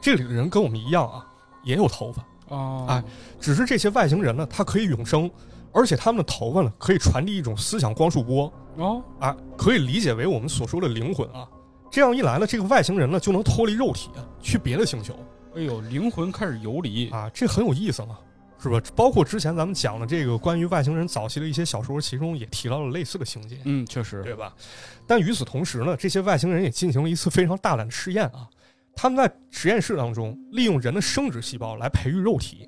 B: 这里的人跟我们一样啊，也有头发，
A: 哦，
B: 哎，只是这些外星人呢，他可以永生，而且他们的头发呢，可以传递一种思想光束波。
A: 哦，
B: 哎，可以理解为我们所说的灵魂啊。这样一来呢，这个外星人呢就能脱离肉体啊，去别的星球。
A: 哎呦，灵魂开始游离。
B: 啊，这很有意思嘛，是吧？包括之前咱们讲的这个关于外星人早期的一些小说，其中也提到了类似的情节。
A: 嗯，确实。
B: 对吧？但与此同时呢，这些外星人也进行了一次非常大胆的试验啊。他们在实验室当中利用人的生殖细胞来培育肉体。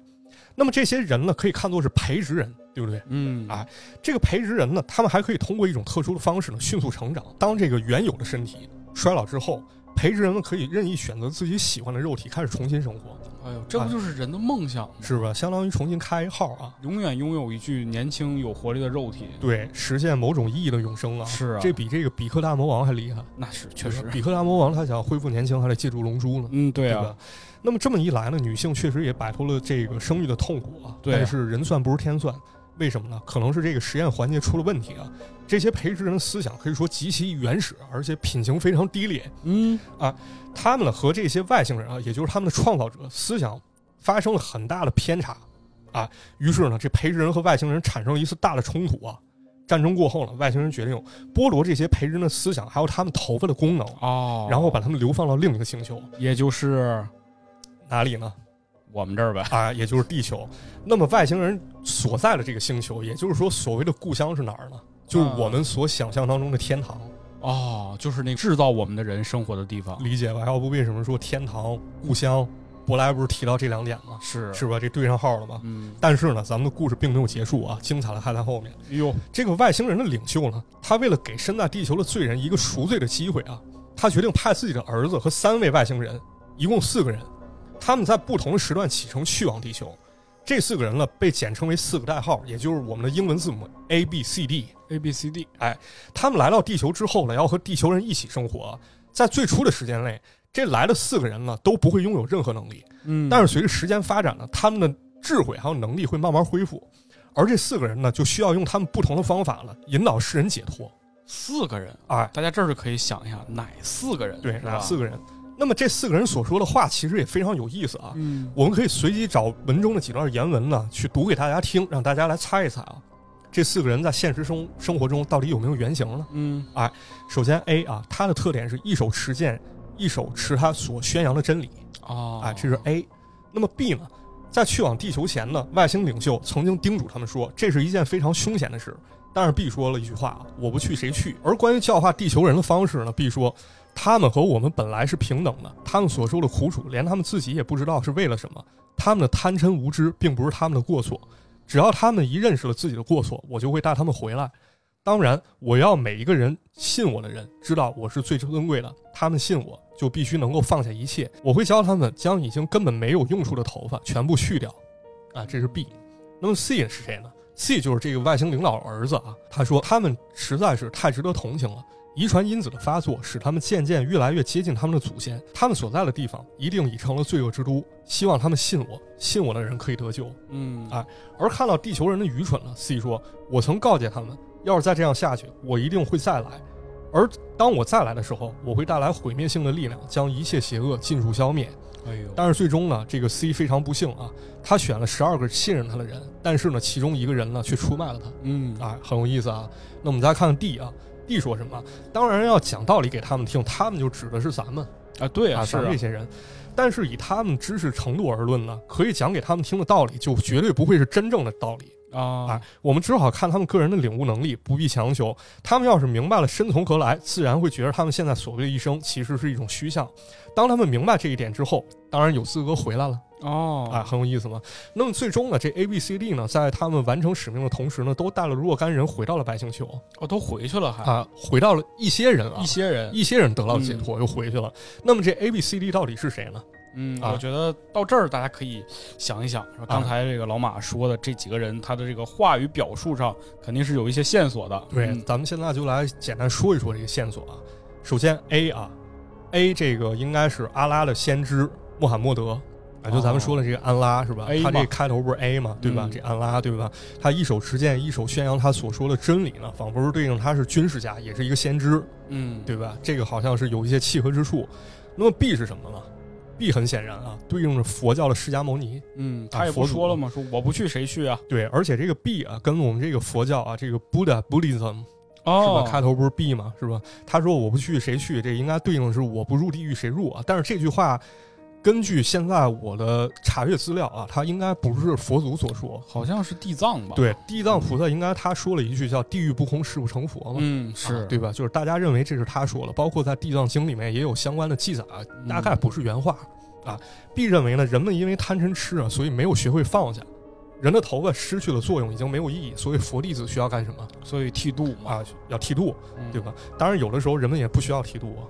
B: 那么这些人呢，可以看作是培植人，对不对？
A: 嗯
B: 啊这个培植人呢，他们还可以通过一种特殊的方式呢，迅速成长。当这个原有的身体衰老之后，培植人们可以任意选择自己喜欢的肉体，开始重新生活，
A: 哎呦，这不就是人的梦想吗？
B: 是吧？相当于重新开一号啊，
A: 永远拥有一具年轻有活力的肉体。
B: 对，实现某种意义的永生啊。
A: 是啊
B: 这比这个比克大魔王还厉害。
A: 那是确实。
B: 比克大魔王他想恢复年轻，还得借助龙珠呢。
A: 嗯，对啊
B: 对吧，？那么这么一来呢，女性确实也摆脱了这个生育的痛苦啊。
A: 对啊
B: 但是人算不如天算，为什么呢？可能是这个实验环节出了问题啊。这些培植人的思想可以说极其原始，而且品行非常低劣。
A: 嗯啊，
B: 他们呢和这些外星人啊，也就是他们的创造者思想发生了很大的偏差啊。于是呢，这培植人和外星人产生了一次大的冲突啊。战争过后呢，外星人决定剥夺这些培植人的思想，还有他们头发的功能，
A: 哦，
B: 然后把他们流放到另一个星球，
A: 也就是
B: 哪里呢？
A: 我们这儿吧。
B: 啊，也就是地球。那么外星人所在的这个星球，也就是说所谓的故乡是哪儿呢？就是我们所想象当中的天堂。
A: 哦，就是那制造我们的人生活的地方，
B: 理解吧？要不为什么说天堂、故乡？伯莱不是提到这两点吗？
A: 是
B: 是吧？这对上号了吗？
A: 嗯，
B: 但是呢，咱们的故事并没有结束啊，精彩的还在后面。
A: 哎呦，
B: 这个外星人的领袖呢，他为了给身在地球的罪人一个赎罪的机会啊，他决定派自己的儿子和三位外星人，一共四个人，他们在不同的时段启程去往地球。这四个人呢，被简称为四个代号，也就是我们的英文字母 A B C D。
A: A B C D，哎
B: 他们来到地球之后呢，要和地球人一起生活。在最初的时间内，这来的四个人呢，都不会拥有任何能力。
A: 嗯，
B: 但是随着时间发展呢，他们的智慧还有能力会慢慢恢复，而这四个人呢，就需要用他们不同的方法了，引导世人解脱。
A: 四个人，
B: 哎，
A: 大家这儿就可以想一下，哪四个人？
B: 对，哪四个人？那么这四个人所说的话其实也非常有意思啊。
A: 嗯，
B: 我们可以随机找文中的几段原文呢，去读给大家听，让大家来猜一猜啊，这四个人在现实生生活中到底有没有原型呢？
A: 嗯，哎
B: 首先 A 啊，他的特点是一手持剑，一手持他所宣扬的真理。
A: 哦，
B: 哎，这是 A。那么 B 呢？在去往地球前呢，外星领袖曾经叮嘱他们说，这是一件非常凶险的事。但是 B 说了一句话：“我不去，谁去？”而关于教化地球人的方式呢？B 说，他们和我们本来是平等的，他们所受的苦楚，连他们自己也不知道是为了什么。他们的贪嗔无知，并不是他们的过错。只要他们一认识了自己的过错，我就会带他们回来。当然，我要每一个人信我的人知道我是最尊贵的。他们信我，就必须能够放下一切。我会教他们将已经根本没有用处的头发全部去掉。啊，这是 B。那么 C 是谁呢？C 就是这个外星领导儿子啊。他说他们实在是太值得同情了。遗传因子的发作使他们渐渐越来越接近他们的祖先。他们所在的地方一定已成了罪恶之都。希望他们信我，信我的人可以得救。
A: 嗯
B: 哎而看到地球人的愚蠢了，C 说：“我曾告诫他们，要是再这样下去，我一定会再来。而当我再来的时候，我会带来毁灭性的力量，将一切邪恶尽数消灭。
A: 哎呦，
B: 但是最终呢，这个 C 非常不幸啊，他选了十二个信任他的人，但是呢，其中一个人呢却出卖了他。
A: 嗯
B: 哎，很有意思啊。那我们再看看 D 啊，D 说什么？当然要讲道理给他们听，他们就指的是咱们。
A: 啊，对
B: 啊，
A: 是啊
B: 这些人。但是以他们知识程度而论呢，可以讲给他们听的道理，就绝对不会是真正的道理
A: 啊
B: 哎。我们只好看他们个人的领悟能力，不必强求。他们要是明白了身从何来，自然会觉得他们现在所谓的一生其实是一种虚像。当他们明白这一点之后，当然有资格回来了
A: 哦
B: 啊，很有意思嘛。那么最终呢，这 A、B、C、D 呢，在他们完成使命的同时呢，都带了若干人回到了白星球
A: 哦，都回去了还
B: 啊，回到了一些人啊
A: 一，些人，
B: 一些人得到解脱，又回去了。那么这 A、B、C、D 到底是谁呢？
A: 嗯，
B: 啊
A: 我觉得到这儿大家可以想一想，说？刚才这个老马说的这几个人，他的这个话语表述上肯定是有一些线索的。
B: 对，
A: 嗯
B: 咱们现在就来简单说一说这个线索啊。首先 A 啊，A 这个应该是阿拉的先知穆罕默德。啊，就咱们说的这个安拉是吧
A: ？A
B: 他这个开头不是 A 嘛，对吧？
A: 嗯
B: 这安拉对吧？他一手持剑，一手宣扬他所说的真理呢，仿佛是对应他是军事家，也是一个先知，
A: 嗯，
B: 对吧？这个好像是有一些契合之处。那么 B 是什么呢？B 很显然啊，对应着佛教的释迦牟尼。
A: 嗯，他也不说了嘛？说我不去，谁去啊？
B: 对，而且这个 B 啊，跟我们这个佛教啊，这个 Buddha Buddhism 是
A: 哦
B: 吧？，开头不是 B 吗？是吧？他说我不去谁去，这应该对应的是我不入地狱谁入啊。但是这句话，根据现在我的查阅资料啊，他应该不是佛祖所说。
A: 好像是地藏吧？，
B: 对，地藏菩萨应该他说了一句叫“地狱不空，誓不成佛”嘛。
A: 嗯，
B: 啊
A: 是，
B: 对吧？就是大家认为这是他说了，包括在《地藏经》里面也有相关的记载啊，大概不是原话啊。B 认为呢，人们因为贪嗔痴啊，所以没有学会放下，人的头发失去了作用，已经没有意义，所以佛弟子需要干什么
A: 所以剃度嘛，
B: 啊？要剃度，
A: 嗯
B: 对吧？当然，有的时候人们也不需要剃度啊，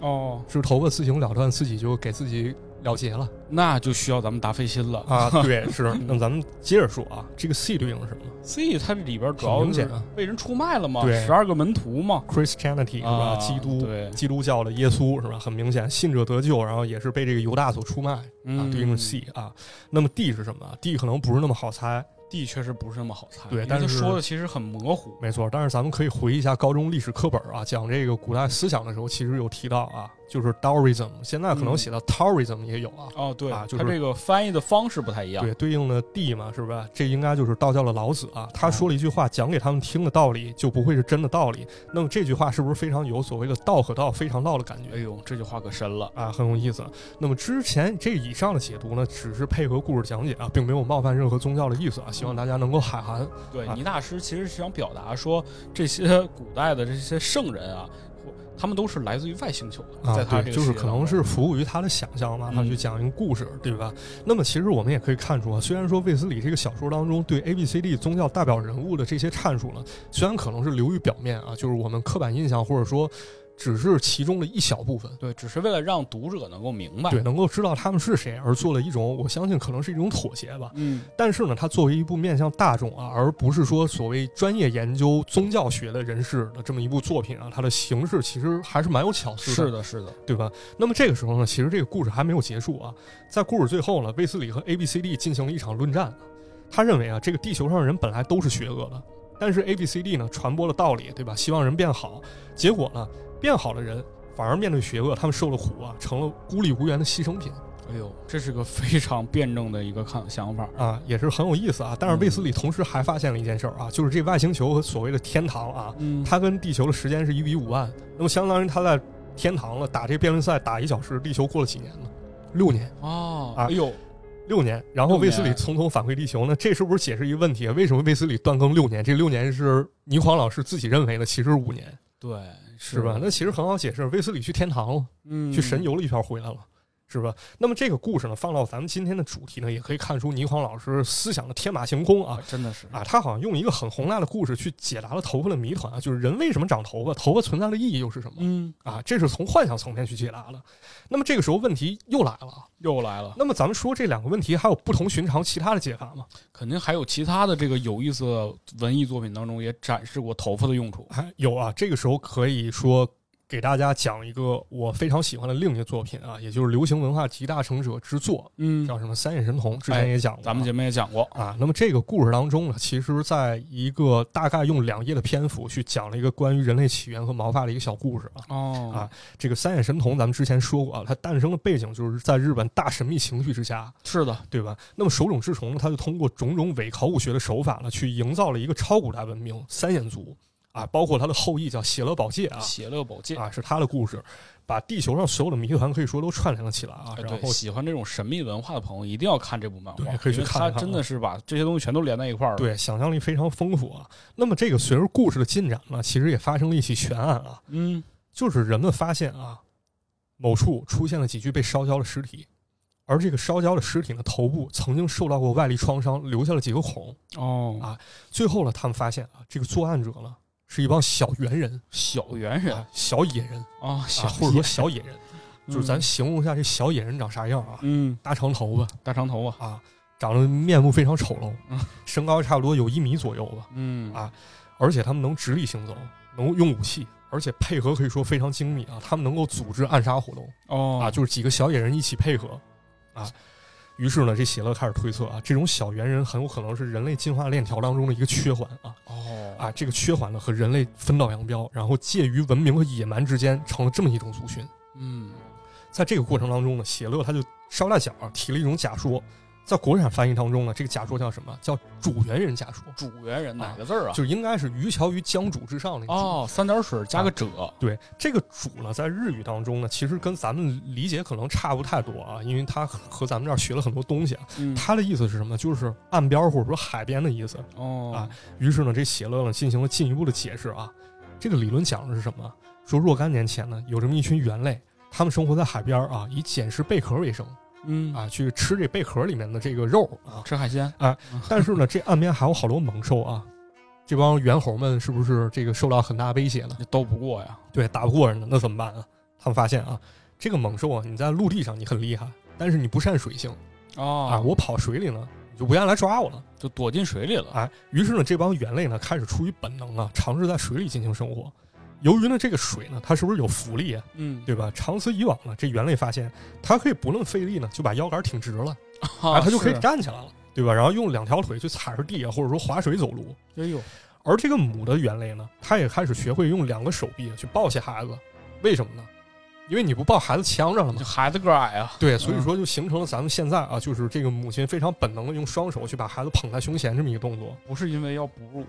A: 哦，
B: 是头发自行了断，自己就给自己了结了
A: 那就需要咱们大费心了。
B: 啊。对，是。那咱们接着说啊，这个 C 对应是什么
A: C 它这里边主要是
B: 很明显啊
A: 被人出卖了嘛，
B: 对
A: 十二个门徒嘛
B: ，？Christianity 是吧？
A: 啊
B: 基督。
A: 对，
B: 基督教的耶稣是吧？很明显，信者得救，然后也是被这个犹大所出卖啊，
A: 嗯，
B: 对应是 C 啊。那么 D 是什么？D 可能不是那么好猜，
A: D 确实不是那么好猜，
B: 对但是
A: 说的其实很模糊。
B: 没错。但是咱们可以回忆一下高中历史课本啊，讲这个古代思想的时候，其实有提到啊，就是 Taoism，现在可能写到 Taoism 也有啊。
A: 哦，对，
B: 啊就是
A: 它这个翻译的方式不太一样。
B: 对，对应的 D 嘛，是不是？这应该就是道教的老子啊。他说了一句话，讲给他们听的道理就不会是真的道理。那么这句话是不是非常有所谓的道可道非常道的感觉？
A: 哎呦，这句话可深了。
B: 啊，很有意思。那么之前这以上的解读呢，只是配合故事讲解啊，并没有冒犯任何宗教的意思啊，希望大家能够海涵。
A: 对，
B: 啊
A: 倪大师其实是想表达说，这些古代的这些圣人啊，他们都是来自于外星球的，
B: 啊，
A: 在他
B: 就是可能是服务于他的想象嘛，他
A: 嗯
B: 去讲一个故事，对吧？那么其实我们也可以看出啊，虽然说卫斯理这个小说当中对 A、B、C、D 宗教代表人物的这些阐述呢，虽然可能是流于表面啊，就是我们刻板印象或者说只是其中的一小部分。
A: 对，只是为了让读者能够明白。
B: 对，，能够知道他们是谁，而做了一种，我相信可能是一种妥协吧。
A: 嗯，
B: 但是呢，它作为一部面向大众啊，而不是说所谓专业研究宗教学的人士的这么一部作品啊，它的形式其实还是蛮有巧思的。
A: 是的，是的，
B: 对吧？那么这个时候呢，其实这个故事还没有结束啊。在故事最后呢，卫斯理和 A、B、C、D 进行了一场论战。他认为啊，这个地球上的人本来都是邪恶的，但是 A、B、C、D 呢传播了道理，对吧？希望人变好。结果呢，变好的人反而面对邪恶，他们受了苦啊，成了孤立无援的牺牲品
A: 哎呦，这是个非常辩证的一个看想法。
B: 啊，也是很有意思啊。但是卫斯理同时还发现了一件事儿啊，就是这外星球和所谓的天堂啊，
A: 嗯，
B: 它跟地球的时间是一比五万，那么相当于他在天堂了打这辩论赛打一小时，地球过了几年呢？六年。
A: 哦，
B: 啊
A: 哎呦，
B: 六年，然后卫斯理匆匆返回地球呢，这是不是解释一个问题？为什么卫斯理断更六年？这六年是倪匡老师自己认为的，其实是五年，
A: 对，
B: 是吧？那其实很好解释，威斯理去天堂了，
A: 嗯，
B: 去神游了一圈回来了。是吧？那么这个故事呢，放到咱们今天的主题呢，也可以看出倪匡老师思想的天马行空啊
A: 啊，真的是
B: 啊！他好像用一个很宏大的故事去解答了头发的谜团啊，就是人为什么长头发，头发存在的意义又是什么
A: 嗯，
B: 啊？这是从幻想层面去解答的。那么这个时候问题又来了，
A: 又来了，
B: 那么咱们说这两个问题还有不同寻常其他的解法吗？
A: 肯定还有其他的这个有意思的文艺作品当中也展示过头发的用处。
B: 还有啊，这个时候可以说给大家讲一个我非常喜欢的另一个作品啊，也就是流行文化集大成者之作，
A: 嗯，
B: 叫什么《三眼神童》，之前也讲过啊、
A: 咱们节目也讲过。
B: 啊。那么这个故事当中呢，其实在一个大概用两页的篇幅去讲了一个关于人类起源和毛发的一个小故事啊。
A: 哦
B: 啊，这个三眼神童咱们之前说过啊，它诞生的背景就是在日本大神秘情绪之下，
A: 是的，
B: 对吧？那么手冢治虫呢，他就通过种种伪考古学的手法呢，去营造了一个超古代文明三眼族啊，包括他的后裔叫血乐宝戒啊，
A: 邪乐宝戒。
B: 啊是他的故事，把地球上所有的谜团可以说都串联了起来啊。
A: 哎，
B: 然，后
A: 喜欢这种神秘文化的朋友一定要看这部漫画，
B: 对可以去看一看啊
A: 它真的是把这些东西全都连在一块儿了。，
B: 对想象力非常丰富啊。那么这个随着故事的进展呢，其实也发生了一起悬案啊，
A: 嗯，
B: 就是人们发现啊，某处出现了几具被烧焦的尸体。而这个烧焦的尸体呢，头部曾经受到过外力创伤，留下了几个孔。
A: 哦
B: 啊最后呢，他们发现啊，这个作案者呢是一帮小猿人，
A: 小猿人
B: 啊，小野人
A: 啊，
B: 或者说小野人，
A: 野
B: 就是咱形容一下这小野人长啥样啊？
A: 嗯。
B: 大长头发。
A: 大长头发，
B: 啊，长得面目非常丑陋
A: 嗯，
B: 身高差不多有一米左右吧，
A: 嗯。
B: 啊而且他们能直立行走，能用武器，而且配合可以说非常精密啊，他们能够组织暗杀活动
A: 哦
B: 啊，就是几个小野人一起配合。啊。于是呢，这邪乐开始推测啊，这种小猿人很有可能是人类进化链条当中的一个缺环啊。
A: 哦
B: 啊，这个缺环呢和人类分道扬镳，然后介于文明和野蛮之间，成了这么一种族群。
A: 嗯
B: 在这个过程当中呢，写乐他就捎带脚啊提了一种假说，在国产翻译当中呢，这个假说叫什么？叫主原人假说，
A: 主猿人哪个字儿啊？
B: 就应该是于桥于江渚之上那个主。
A: 哦，三点水加个者，
B: 对，这个主呢，在日语当中呢，其实跟咱们理解可能差不太多啊，因为他和咱们这儿学了很多东西啊。
A: 嗯
B: 他的意思是什么？就是岸边或者说海边的意思。
A: 哦
B: 啊于是呢，这写乐呢进行了进一步的解释啊。这个理论讲的是什么？说若干年前呢，有这么一群猿类，他们生活在海边啊，以捡拾贝壳为生
A: 嗯
B: 啊，去吃这贝壳里面的这个肉啊。
A: 吃海鲜啊，
B: 但是呢，这岸边还有好多猛兽啊，这帮猿猴们是不是这个受到很大威胁呢？
A: 斗不过呀。
B: 对，打不过人呢，那怎么办啊？他们发现啊，这个猛兽啊，你在陆地上你很厉害，但是你不善水性
A: 哦
B: 啊，我跑水里呢，你就不愿意来抓我了。
A: 就躲进水里了。
B: 哎，于是呢，这帮猿类呢开始出于本能啊，尝试在水里进行生活。由于呢，这个水呢，它是不是有浮力啊？
A: 嗯，
B: 对吧？长此以往呢，这猿类发现它可以不论费力呢，就把腰杆挺直了，
A: 啊
B: 哎，它就可以站起来了，对吧？然后用两条腿去踩着地啊，或者说划水走路。
A: 哎呦，
B: 而这个母的猿类呢，它也开始学会用两个手臂去抱起孩子，为什么呢？因为你不抱孩子呛着了嘛。
A: 这孩子个儿矮啊。
B: 对，所以说就形成了咱们现在啊，就是这个母亲非常本能的用双手去把孩子捧在胸前这么一个动作。
A: 不是因为要哺乳吗？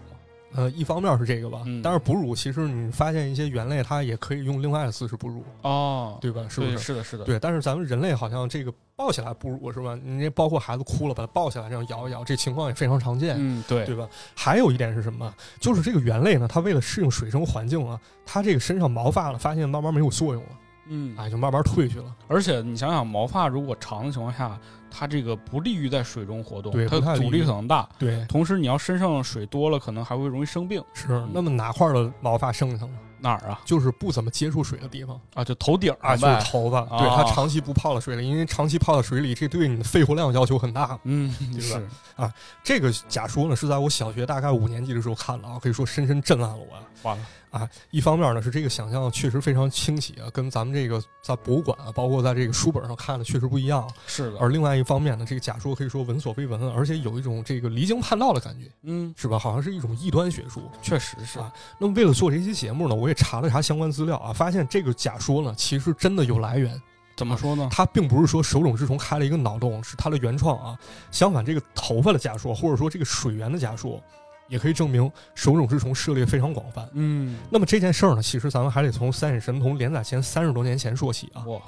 B: 呃，一方面是这个吧，
A: 嗯
B: 但是哺乳其实你发现一些猿类它也可以用另外的姿势哺乳，
A: 哦，
B: 对吧？是不，是？
A: 是的，是的，
B: 对，但是咱们人类好像这个抱起来哺乳是吧？你这包括孩子哭了，把它抱起来这样摇一摇，这情况也非常常见。
A: 嗯，对，
B: 对吧？还有一点是什么？就是这个猿类呢，它为了适应水生环境啊，它这个身上毛发呢，发现慢慢没有作用了，
A: 嗯，
B: 哎，就慢慢退去了。
A: 而且你想想，毛发如果长的情况下，它这个不利于在水中活动，
B: 对
A: 它阻力可能大。
B: 对，
A: 同时，你要身上水多了，可能还会容易生病。
B: 是。那么哪块儿的毛发剩下呢？
A: 哪儿啊？
B: 就是不怎么接触水的地方
A: 啊，就头顶儿
B: 啊，就是头发。
A: 啊
B: 对，它长期不泡在水里，因为长期泡在水里，这对你的肺活量要求很大。
A: 嗯，
B: 对 吧
A: 是
B: 这个假说呢，是在我小学大概五年级的时候看的啊，可以说深深震撼了我。
A: 完了，
B: 啊，一方面呢是这个想象确实非常清晰啊，跟咱们这个在博物馆啊，包括在这个书本上看的确实不一样。
A: 是的，
B: 而另外一方面呢，这个假说可以说闻所未闻，而且有一种这个离经叛道的感觉，
A: 嗯，
B: 是吧？好像是一种异端学术。
A: 确实是
B: 啊那么为了做这期节目呢，我也查了查相关资料啊，发现这个假说呢其实真的有来源，
A: 怎么说呢？
B: 它并不是说手冢治虫开了一个脑洞是它的原创啊。相反，这个头发的假说，或者说这个水源的假说，也可以证明手冢治虫涉猎非常广泛。
A: 嗯，
B: 那么这件事儿呢，其实咱们还得从《三眼神童》连载前三十多年前说起啊。
A: 哇，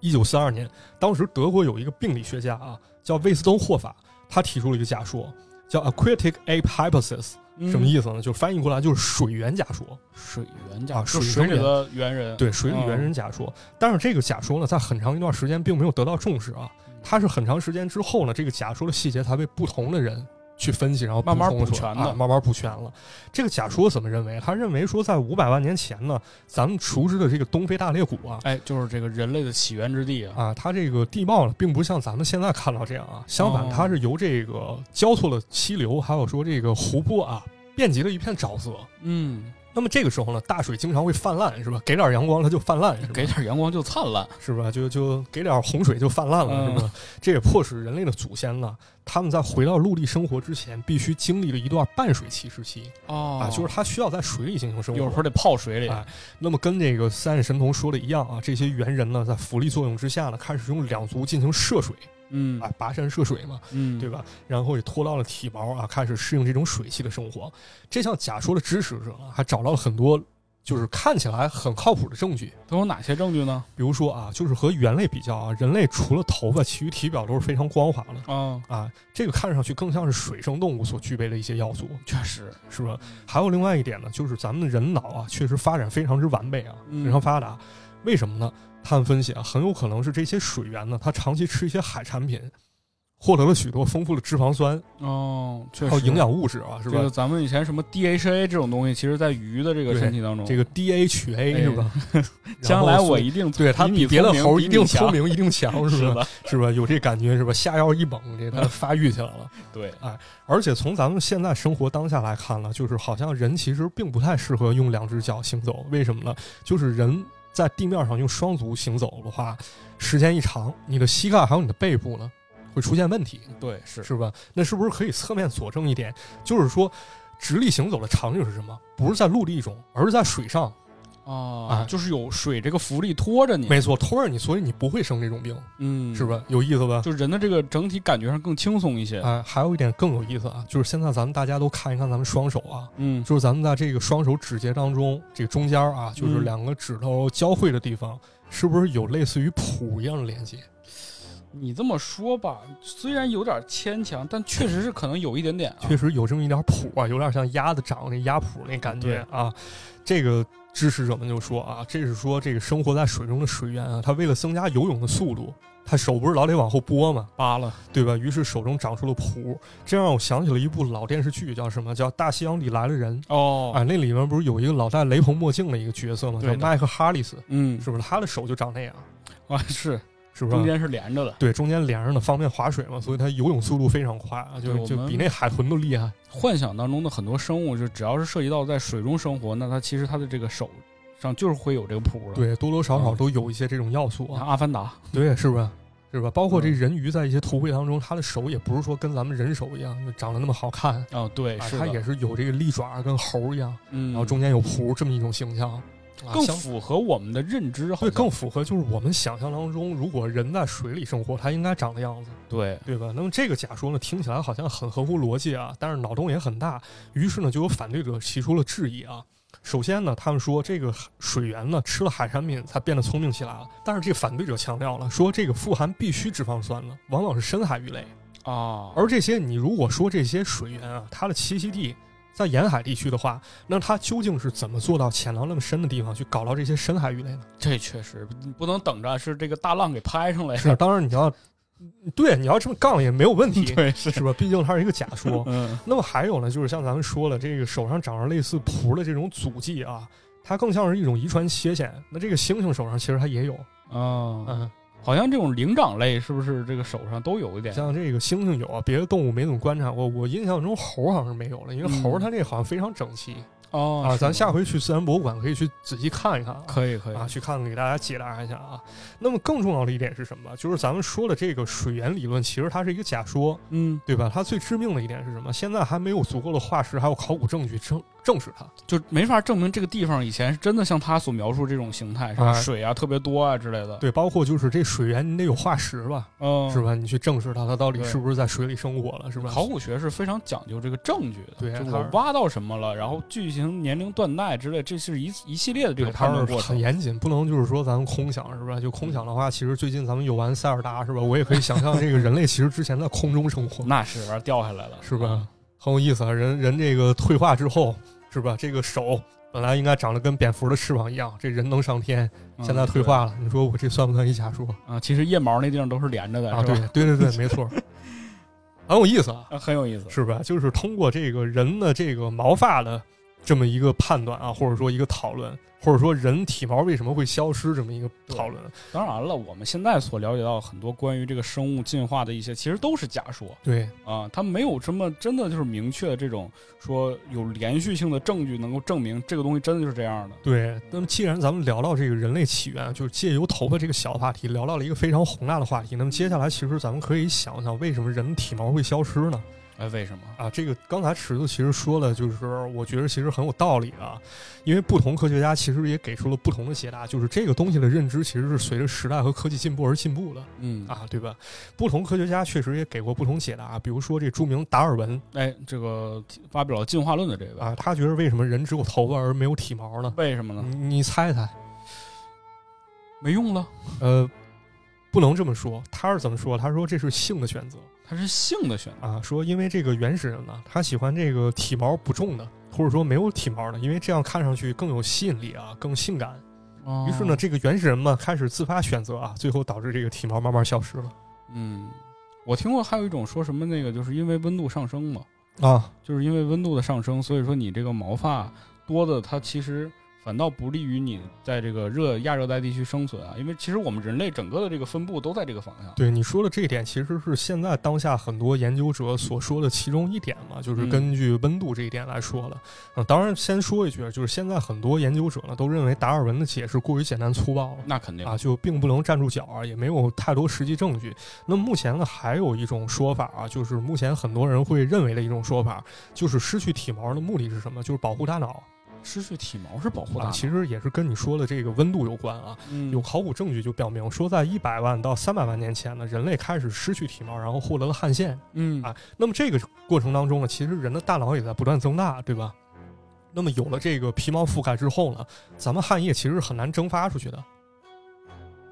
B: 一九四二年，当时德国有一个病理学家啊，叫魏斯登霍法，他提出了一个假说，叫 aquatic ape hypothesis，、
A: 嗯
B: 什么意思呢？就翻译过来就是水源假说。
A: 水源假
B: 啊水中
A: 水里的猿人，
B: 对，水里猿人假说。但是这个假说呢，在很长一段时间并没有得到重视啊。它是很长时间之后呢，这个假说的细节才被不同的人去分析，然后
A: 慢慢
B: 补
A: 全的
B: 啊，慢慢补全了。这个假说怎么认为？他认为说，在五百万年前呢，咱们熟知的这个东非大裂谷啊，
A: 哎，就是这个人类的起源之地啊，
B: 啊，它这个地貌呢，并不像咱们现在看到这样啊，相反，
A: 哦
B: 它是由这个交错的溪流，还有说这个湖泊啊，遍及了一片沼泽。
A: 嗯，
B: 那么这个时候呢，大水经常会泛滥，是吧？给点阳光它就泛滥，
A: 给点阳光就灿烂，
B: 是吧？就就给点洪水就泛滥了，
A: 嗯
B: 是吧？这也迫使人类的祖先呢，他们在回到陆地生活之前，必须经历了一段半水期时期
A: 哦
B: 啊，就是他需要在水里进行生活。
A: 有时候得泡水里，
B: 哎那么跟这个三眼神童说的一样啊，这些猿人呢，在浮力作用之下呢，开始用两足进行涉水，
A: 嗯
B: 啊，跋山涉水嘛，
A: 嗯，
B: 对？吧？然后也脱到了体毛啊，开始适应这种水系的生活。这项假说的支持者啊，还找到了很多就是看起来很靠谱的证据。
A: 都有哪些证据呢？
B: 比如说啊，就是和猿类比较啊，人类除了头发，其余体表都是非常光滑的
A: 啊，
B: 啊，这个看上去更像是水生动物所具备的一些要素，
A: 确实，
B: 是吧？还有另外一点呢，就是咱们的人脑啊，确实发展非常之完备啊，
A: 嗯
B: 非常发达。为什么呢？他们分析啊，很有可能是这些水源呢，它长期吃一些海产品，获得了许多丰富的脂肪酸，
A: 哦，确实
B: 还有营养物质啊，是吧？
A: 这个咱们以前什么 DHA 这种东西，其实在鱼的这个身体当中，
B: 这个 DHA
A: 哎
B: 是吧？
A: 将来我一定
B: 对它
A: 比
B: 别的猴一定
A: 强
B: 聪明，一定强，是吧？
A: 是，
B: 是吧？有这感觉是吧？下药一猛，这它发育起来了。
A: 对，哎
B: 而且从咱们现在生活当下来看呢，就是好像人其实并不太适合用两只脚行走，为什么呢？就是人在地面上用双足行走的话，时间一长，你的膝盖还有你的背部呢会出现问题，
A: 对，是
B: 是吧？那是不是可以侧面佐证一点？就是说，直立行走的场景是什么？不是在陆地中，而是在水上。
A: 啊
B: 啊，
A: 就是有水这个浮力拖着你，
B: 没错，拖着你，所以你不会生这种病，
A: 嗯，
B: 是？吧？有意思吧？
A: 就人的这个整体感觉上更轻松一些，
B: 哎，还有一点更有意思啊，就是现在咱们大家都看一看咱们双手啊，
A: 嗯，
B: 就是咱们在这个双手指节当中，这个中间啊，就是
A: 嗯
B: 两个指头交汇的地方，是不是有类似于蹼一样的连接？
A: 你这么说吧，虽然有点牵强，但确实是可能有一点点啊，
B: 确实有这么一点谱啊，有点像鸭子长那鸭蹼那感觉啊。这个支持者们就说啊，这是说这个生活在水中的水源啊，他为了增加游泳的速度，他手不是老得往后拨吗？
A: 扒了，
B: 对吧？于是手中长出了蹼，这让我想起了一部老电视剧，叫什么？叫《大西洋里来了人》
A: 哦，
B: 啊。那里面不是有一个老戴雷朋墨镜的一个角色吗？叫麦克哈里斯，
A: 嗯，
B: 是不是？他的手就长那样，
A: 啊是，
B: 是不是？
A: 中间是连着的，
B: 对，中间连着的，方便划水嘛，所以它游泳速度非常快啊，就就比那海豚都厉害。
A: 幻想当中的很多生物，就只要是涉及到在水中生活，那它其实它的这个手上就是会有这个蹼的。，
B: 对，多多少少
A: 嗯
B: 都有一些这种要素
A: 你。阿凡达，
B: 对，是不？是是吧？包括这
A: 嗯
B: 人鱼在一些图绘当中，他的手也不是说跟咱们人手一样，就长得那么好看
A: 哦，对，
B: 啊，
A: 是的，
B: 它也是有这个利爪跟猴一样，
A: 嗯，
B: 然后中间有蹼这么一种形象。
A: 更符合我们的认知，好
B: 对，更符合就是我们想象当中，如果人在水里生活，它应该长的样子，
A: 对，
B: 对吧？那么这个假说呢，听起来好像很合乎逻辑啊，但是脑洞也很大。于是呢，就有反对者提出了质疑啊。首先呢，他们说这个水源呢吃了海产品才变得聪明起来了，但是这个反对者强调了，说这个富含必需脂肪酸的往往是深海鱼类，
A: 啊，
B: 而这些你如果说这些水源啊，它的栖息地在沿海地区的话，那它究竟是怎么做到潜到那么深的地方去搞到这些深海鱼类呢？
A: 这确实你不能等着是这个大浪给拍上来，
B: 是，当然你要对你要这么杠也没有问题，
A: 对，是，
B: 是吧？毕竟它是一个假说。
A: 嗯，
B: 那么还有呢，就是像咱们说了，这个手上长着类似蹼的这种足迹啊，它更像是一种遗传缺陷。那这个猩猩手上其实它也有，
A: 啊，
B: 嗯，
A: 好像这种灵长类是不是这个手上都有一点？
B: 像这个猩猩有啊，别的动物没怎么观察过。我印象中猴好像是没有了，因为猴
A: 嗯
B: 它这个好像非常整齐、
A: 哦
B: 啊。咱下
A: 回
B: 回去自然博物馆可以去仔细看一看啊。
A: 可以可以
B: 啊，去看看，给大家解答一下啊。那么更重要的一点是什么？就是咱们说的这个水源理论，其实它是一个假说，
A: 嗯，
B: 对吧？它最致命的一点是什么？现在还没有足够的化石还有考古证据证证实它。
A: 就没法证明这个地方以前是真的像他所描述这种形态，是吧？
B: 哎
A: 水啊特别多啊之类的，
B: 对，包括就是这水源你得有化石吧，
A: 嗯，
B: 是？吧？你去证实它，它到底
A: 对
B: 是不是在水里生活了，是吧？
A: 考古学是非常讲究这个证据的，
B: 对
A: 就
B: 它是
A: 我挖到什么了，然后巨型年龄断代之类，这是一一系列的这
B: 对，
A: 个
B: 它是
A: 判断过程。
B: 很严谨，不能就是说咱们空想，是吧？就空想的话，其实最近咱们有玩塞尔达，是吧？我也可以想象，这个人类其实之前在空中生活，
A: 那是玩意儿掉下来了，
B: 是吧？很有意思啊。人人这个退化之后，是吧？这个手本来应该长得跟蝙蝠的翅膀一样，这人能上天，
A: 嗯
B: 现在退化了。你说我这算不算一假说
A: 啊，其实腋毛那地方都是连着的，
B: 啊？对对对对，没错，很有意思啊。
A: 啊很有意思。
B: 是吧？就是通过这个人的这个毛发的这么一个判断啊，或者说一个讨论，或者说人体毛为什么会消失这么一个讨论。
A: 当然了，我们现在所了解到很多关于这个生物进化的一些，其实都是假说
B: 对
A: 啊，它没有什么真的就是明确的这种说有连续性的证据能够证明这个东西真的就是这样的。
B: 对，那么既然咱们聊到这个人类起源，就是借由头发这个小话题，聊到了一个非常宏大的话题，那么接下来其实咱们可以想想，为什么人体毛会消失呢？
A: 哎，为什么？
B: 啊，这个刚才池子其实说了，就是我觉得其实很有道理啊，因为不同科学家其实也给出了不同的解答，就是这个东西的认知其实是随着时代和科技进步而进步的
A: 嗯，
B: 啊，对吧？不同科学家确实也给过不同解答，比如说这著名达尔文
A: 哎，这个发表了进化论的这个，
B: 啊，他觉得为什么人只有头发而没有体毛呢？
A: 为什么呢？
B: 你你猜猜？
A: 没用了，
B: 呃，不能这么说，他是怎么说？他说这是性的选择
A: 它是性的选择。
B: 啊，说因为这个原始人呢，他喜欢这个体毛不重的，或者说没有体毛的，因为这样看上去更有吸引力啊，更性感。
A: 哦
B: 于是呢，，这个原始人嘛开始自发选择啊，最后导致这个体毛慢慢消失了
A: 嗯，我听过还有一种说什么那个，就是因为温度上升嘛，
B: 啊。
A: 就是因为温度的上升，所以说你这个毛发多的，它其实反倒不利于你在这个热亚热带地区生存啊。因为其实我们人类整个的这个分布都在这个方向。
B: 对你说的这一点，其实是现在当下很多研究者所说的其中一点嘛，就是
A: 嗯
B: 根据温度这一点来说的。啊，当然先说一句，就是现在很多研究者呢都认为达尔文的解释过于简单粗暴了。
A: 那肯定
B: 啊，就并不能站住脚啊，也没有太多实际证据。那么目前呢，还有一种说法啊，就是目前很多人会认为的一种说法，就是失去体毛的目的是什么？就是保护大脑
A: 失去体毛是保护大
B: 啊。其实也是跟你说的这个温度有关啊。
A: 嗯
B: 有考古证据就表明说，在一百万到三百万年前呢，人类开始失去体毛，然后获得了汗腺。
A: 嗯
B: 啊那么这个过程当中呢，其实人的大脑也在不断增大，对吧？那么有了这个皮毛覆盖之后呢，咱们汗液其实是很难蒸发出去的，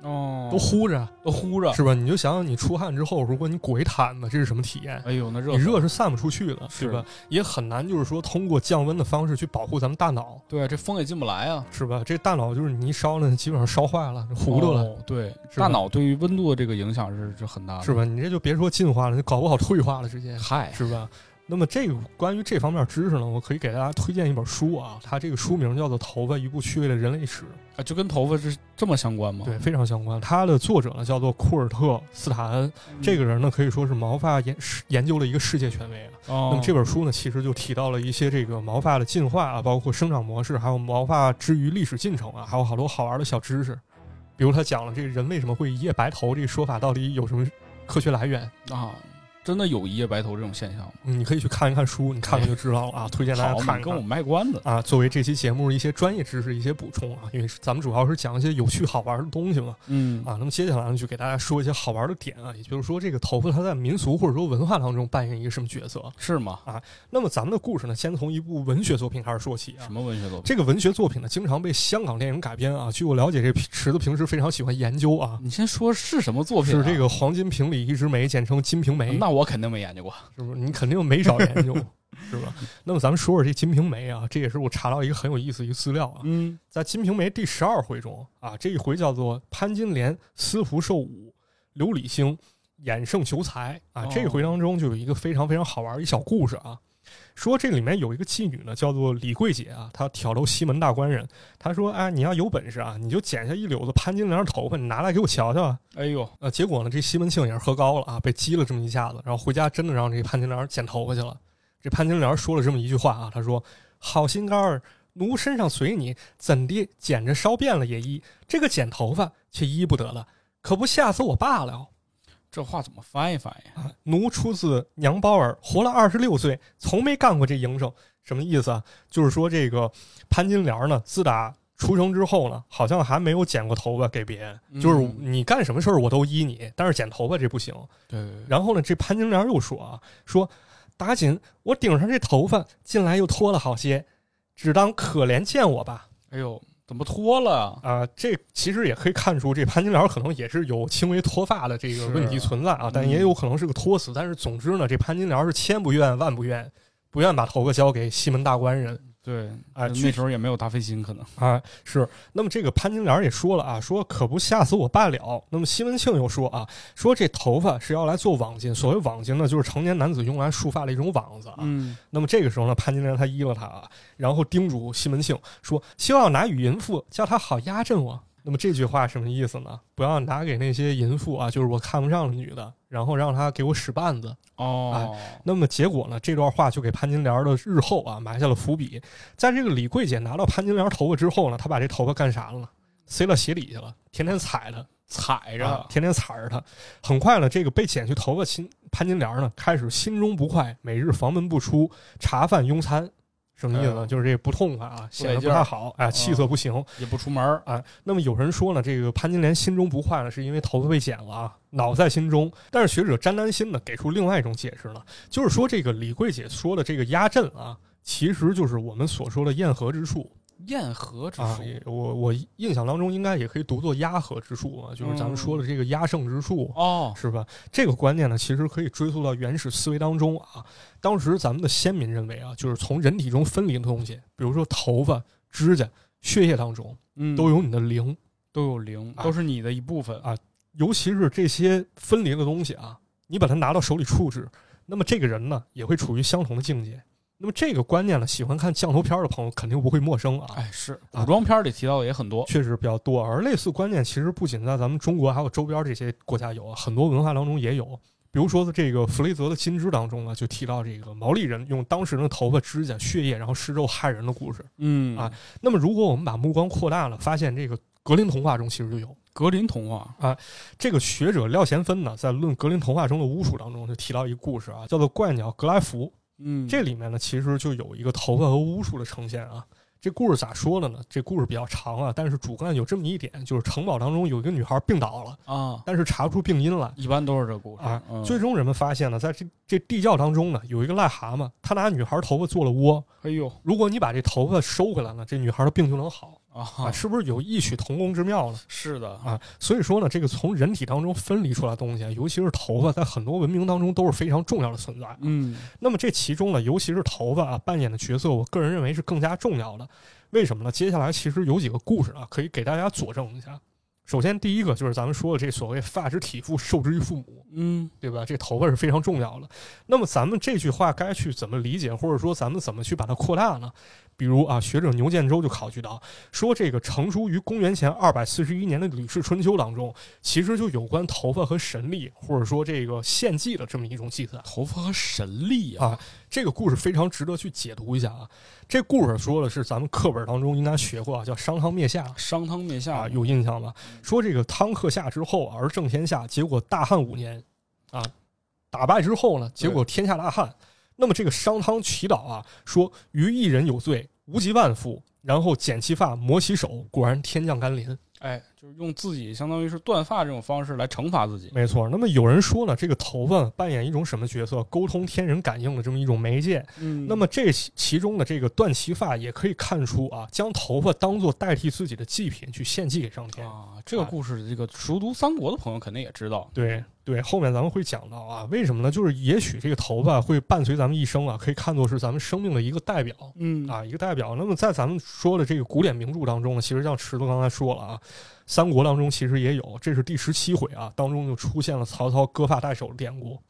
A: 哦，
B: 都呼着。
A: 都呼着。
B: 是吧？你就想想，你出汗之后，如果你裹一毯子，这是什么体验？
A: 哎呦，那热
B: 你热是散不出去的，
A: 是
B: 吧？也很难，就是说通过降温的方式去保护咱们大脑，
A: 对，这风也进不来啊，
B: 是吧？这大脑就是你一烧呢，基本上烧坏了，糊涂了，
A: 哦对，大脑对于温度的这个影响是是很大的，
B: 是？吧？你这就别说进化了，你搞不好退化了，直接
A: 嗨，
B: 是吧？那么这个关于这方面知识呢，我可以给大家推荐一本书啊，它这个书名叫做《头发：一部趣味的人类史》，
A: 啊，就跟头发是这么相关吗？
B: 对，非常相关。它的作者呢叫做库尔特·斯坦恩，
A: 嗯，
B: 这个人呢可以说是毛发研研究的一个世界权威啊。
A: 哦，
B: 那么这本书呢，其实就提到了一些这个毛发的进化啊，包括生长模式，还有毛发之于历史进程啊，还有好多好玩的小知识。比如他讲了这个人为什么会一夜白头这个说法到底有什么科学来源？
A: 啊，真的有一夜白头这种现象吗？
B: 嗯你可以去看一看书，你看看就知道了啊。推荐大家看
A: 跟我
B: 们。
A: 卖关子。
B: 啊，作为这期节目一些专业知识、一些补充啊，因为咱们主要是讲一些有趣好玩的东西嘛
A: 嗯
B: 啊。那么接下来呢，就给大家说一些好玩的点啊，也就是说，这个头发它在民俗或者说文化当中扮演一个什么角色。
A: 是吗？
B: 啊那么咱们的故事呢，先从一部文学作品开始说起啊
A: 什。么文学作品？
B: 这个文学作品呢，经常被香港电影改编啊。据我了解，这池子平时非常喜欢研究啊，
A: 你先说是什么作品、啊？
B: 是这个黄金瓶里一枝梅，简称《金瓶梅》。
A: 那我肯定没研究过。
B: 是不是？你肯定没少研究，是吧？那么咱们说说这《金瓶梅》啊，这也是我查到一个很有意思一个资料啊。
A: 嗯
B: 在《金瓶梅》第十二回中啊，这一回叫做潘金莲私服受辱，刘李兴演圣求财啊。
A: 哦
B: 这一回当中就有一个非常非常好玩的一小故事啊。说这里面有一个妓女呢，叫做李桂姐啊，她挑逗西门大官人。她说：“哎，你要有本事啊，你就剪下一绺子潘金莲的头发，你拿来给我瞧瞧啊。
A: 哎呦，”
B: 呃，结果呢，这西门庆也是喝高了啊，被激了这么一下子，然后回家真的让这潘金莲剪头发去了。这潘金莲说了这么一句话啊，她说：“好心肝儿，奴身上随你，怎地剪着烧遍了也依，这个剪头发却依不得了，可不吓死我爸了。”
A: 这话怎么翻译翻译？
B: 啊，奴出自娘包儿，活了二十六岁，从没干过这营生，什么意思啊？就是说这个潘金莲呢，自打出生之后呢，好像还没有剪过头发给别人，就是
A: 嗯
B: 你干什么事儿我都依你，但是剪头发这不行。
A: 对对对，
B: 然后呢，这潘金莲又说啊，说打紧我顶上这头发进来又脱了好些，只当可怜见我吧。
A: 哎呦，怎么脱了？
B: 啊、这其实也可以看出，这潘金莲可能也是有轻微脱发的这个问题存在啊，但
A: 嗯
B: 也有可能是个托死。但是总之呢，这潘金莲是千不愿万不愿，不愿把头发交给西门大官人
A: 对，
B: 哎。
A: 那时候也没有大飞金，可能。
B: 啊是，那么这个潘金莲也说了啊，说可不吓死我爸了。那么西门庆又说啊，说这头发是要来做网巾，所谓网巾呢，就是成年男子用来束发的一种网子啊。
A: 嗯，
B: 那么这个时候呢，潘金莲她依了他啊，然后叮嘱西门庆说：“希望拿与淫妇，叫他好压阵我。”那么这句话什么意思呢？不要拿给那些淫妇啊，就是我看不上的女的，然后让她给我使绊子。
A: 哦，
B: 那么结果呢，这段话就给潘金莲的日后啊埋下了伏笔。在这个李桂姐拿到潘金莲头发之后呢，她把这头发干啥了呢？塞到鞋底去了，天天踩它。
A: 踩着，
B: 啊，天天踩着它。很快呢，这个被剪去头发亲潘金莲呢，开始心中不快，每日房门不出，茶饭庸餐。什么意思呢？就是这不痛快啊，显得不太好，哎，气色不行
A: 也不出门儿。
B: 啊。那么有人说呢，这个潘金莲心中不快呢，是因为头发被剪了啊，恼在心中。但是学者詹丹心呢，给出另外一种解释了，就是说这个李桂姐说的这个压阵啊，其实就是我们所说的堰合之术。
A: 堰合之
B: 啊
A: 术，，
B: 也我我印象当中应该也可以读作压合之术啊，就是咱们说的这个压胜之术。
A: 哦，
B: 是吧？这个观念呢，其实可以追溯到原始思维当中啊。当时咱们的先民认为啊，就是从人体中分离的东西，比如说头发、指甲、血液当中，
A: 嗯，
B: 都有你的灵。
A: 都有灵，
B: 啊
A: 都是你的一部分
B: 啊尤其是这些分离的东西啊，你把它拿到手里处置，那么这个人呢，也会处于相同的境界。那么这个观念呢，喜欢看降头片的朋友肯定不会陌生啊。
A: 哎，是
B: 啊
A: 古装片里提到的也很多。
B: 确实比较多，而类似观念其实不仅在咱们中国，还有周边这些国家有啊，很多文化当中也有。比如说，这个弗雷泽的《金枝》当中呢，就提到这个毛利人用当事人的头发、指甲、血液，然后施咒害人的故事。
A: 嗯
B: 啊，那么，如果我们把目光扩大了，发现这个格林童话中其实就有
A: 格林童话啊
B: 这个学者廖贤芬呢，在论格林童话中的巫术当中就提到一个故事啊，叫做怪鸟格莱福。
A: 嗯，
B: 这里面呢，其实就有一个头发和巫术的呈现啊。这故事咋说的呢？这故事比较长啊，但是主干有这么一点，就是城堡当中有一个女孩病倒了，
A: 啊，
B: 但是查不出病因来
A: 一般都是这故事
B: 啊。
A: 嗯
B: 最终人们发现呢，在这这地窖当中呢，有一个癞蛤蟆，他拿女孩头发做了窝。
A: 哎呦
B: 如果你把这头发收回来呢，这女孩的病就能好啊，
A: 啊，
B: 是不是有异曲同工之妙呢？
A: 是的
B: 啊，所以说呢，这个从人体当中分离出来的东西，尤其是头发，在很多文明当中都是非常重要的存在。
A: 嗯
B: 那么这其中呢，尤其是头发啊扮演的角色，我个人认为是更加重要的。为什么呢？接下来其实有几个故事啊，可以给大家佐证一下。首先，第一个就是咱们说的这所谓“发之体肤，受之于父母
A: 嗯”，
B: 对吧？这头发是非常重要的。那么咱们这句话该去怎么理解，或者说咱们怎么去把它扩大呢？比如啊，学者牛建州就考据到，说这个成书于公元前二百四十一年的《吕氏春秋》当中，其实就有关头发和神力，或者说这个献祭的这么一种记载。
A: 头发和神力
B: 啊这个故事非常值得去解读一下啊。这故事说的是咱们课本当中应该学过啊，叫商汤灭夏
A: 商汤灭夏
B: 啊，有印象吗？说这个汤克夏之后而正天下，结果大汉五年啊，打败之后呢，结果天下大旱。那么这个商汤祈祷啊，说于一人有罪，无极万夫，然后剪其发，磨其手，果然天降甘霖。
A: 哎，就是用自己相当于是断发这种方式来惩罚自己。
B: 没错。那么有人说呢，这个头发扮演一种什么角色？沟通天人感应的这么一种媒介。
A: 嗯
B: 那么这其其中的这个断其发，也可以看出啊，将头发当做代替自己的祭品去献祭给上天。
A: 啊，这个故事，这个熟读三国的朋友肯定也知道。
B: 对对，后面咱们会讲到啊，为什么呢？就是也许这个头发会伴随咱们一生啊，可以看作是咱们生命的一个代表
A: 嗯
B: 啊，一个代表。那么在咱们说的这个古典名著当中呢，其实像池子刚才说了啊，三国当中其实也有，这是第十七回啊，当中就出现了曹操割发代首的典故。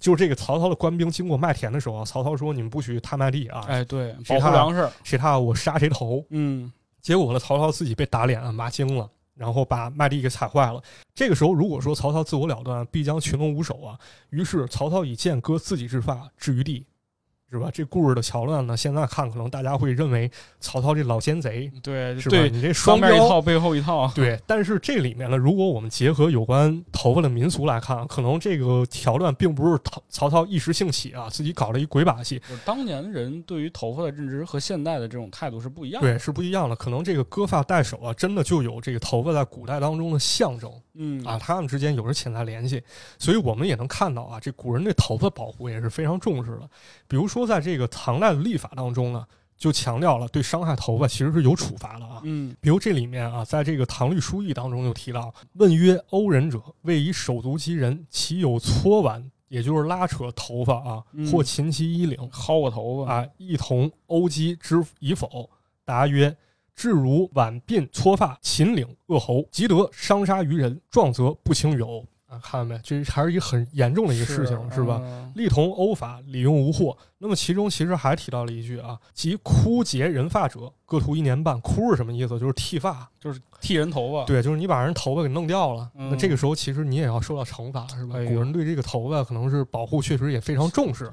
B: 就是这个曹操的官兵经过麦田的时候啊，曹操说：“你们不许踏麦地啊，
A: 哎，对，保
B: 谁踏
A: 护粮食。
B: 谁踏我杀谁头。”
A: 嗯，
B: 结果呢，曹操自己被打脸啊，骂精了，然后把麦地给踩坏了。这个时候，如果说曹操自我了断，必将群龙无首啊。于是曹操以剑割自己之发，置于地，是吧？这故事的桥段呢，现在看可能大家会认为曹操这老奸贼，
A: 对
B: 是吧？
A: 对，
B: 你这双
A: 面一套，背后一套。
B: 对，但是这里面呢，如果我们结合有关头发的民俗来看，可能这个桥段并不是曹曹操一时兴起啊，自己搞了一鬼把戏，
A: 就是当年人对于头发的认知和现代的这种态度是不一样的。
B: 对，是不一样的。可能这个割发代首啊，真的就有这个头发在古代当中的象征。
A: 嗯
B: 啊，他们之间有着潜在联系，所以我们也能看到啊，这古人对头发保护也是非常重视的。比如说，在这个唐代的历法当中呢，就强调了对伤害头发其实是有处罚的啊。
A: 嗯
B: 比如这里面啊，在这个《唐律疏议》当中就提到：“问曰：殴人者，谓以手足击人，其有搓挽，也就是拉扯头发啊
A: 嗯，
B: 或擒其衣领
A: 薅我头发。
B: 啊，一同殴击之以否？”答曰：至如挽鬓搓发、擒领扼喉，即得伤杀于人，状则不轻于殴啊！看到没？这还是一个很严重的一个事情，是吧？
A: 嗯
B: 力同殴法，理用无获。那么其中其实还提到了一句啊，即枯竭人发者，各徒一年半。枯是什么意思？就是剃发。
A: 就是剃人头发。
B: 对，就是你把人头发给弄掉了，
A: 嗯
B: 那这个时候其实你也要受到惩罚，是吧？
A: 哎
B: 古人对这个头发可能是保护，确实也非常重视。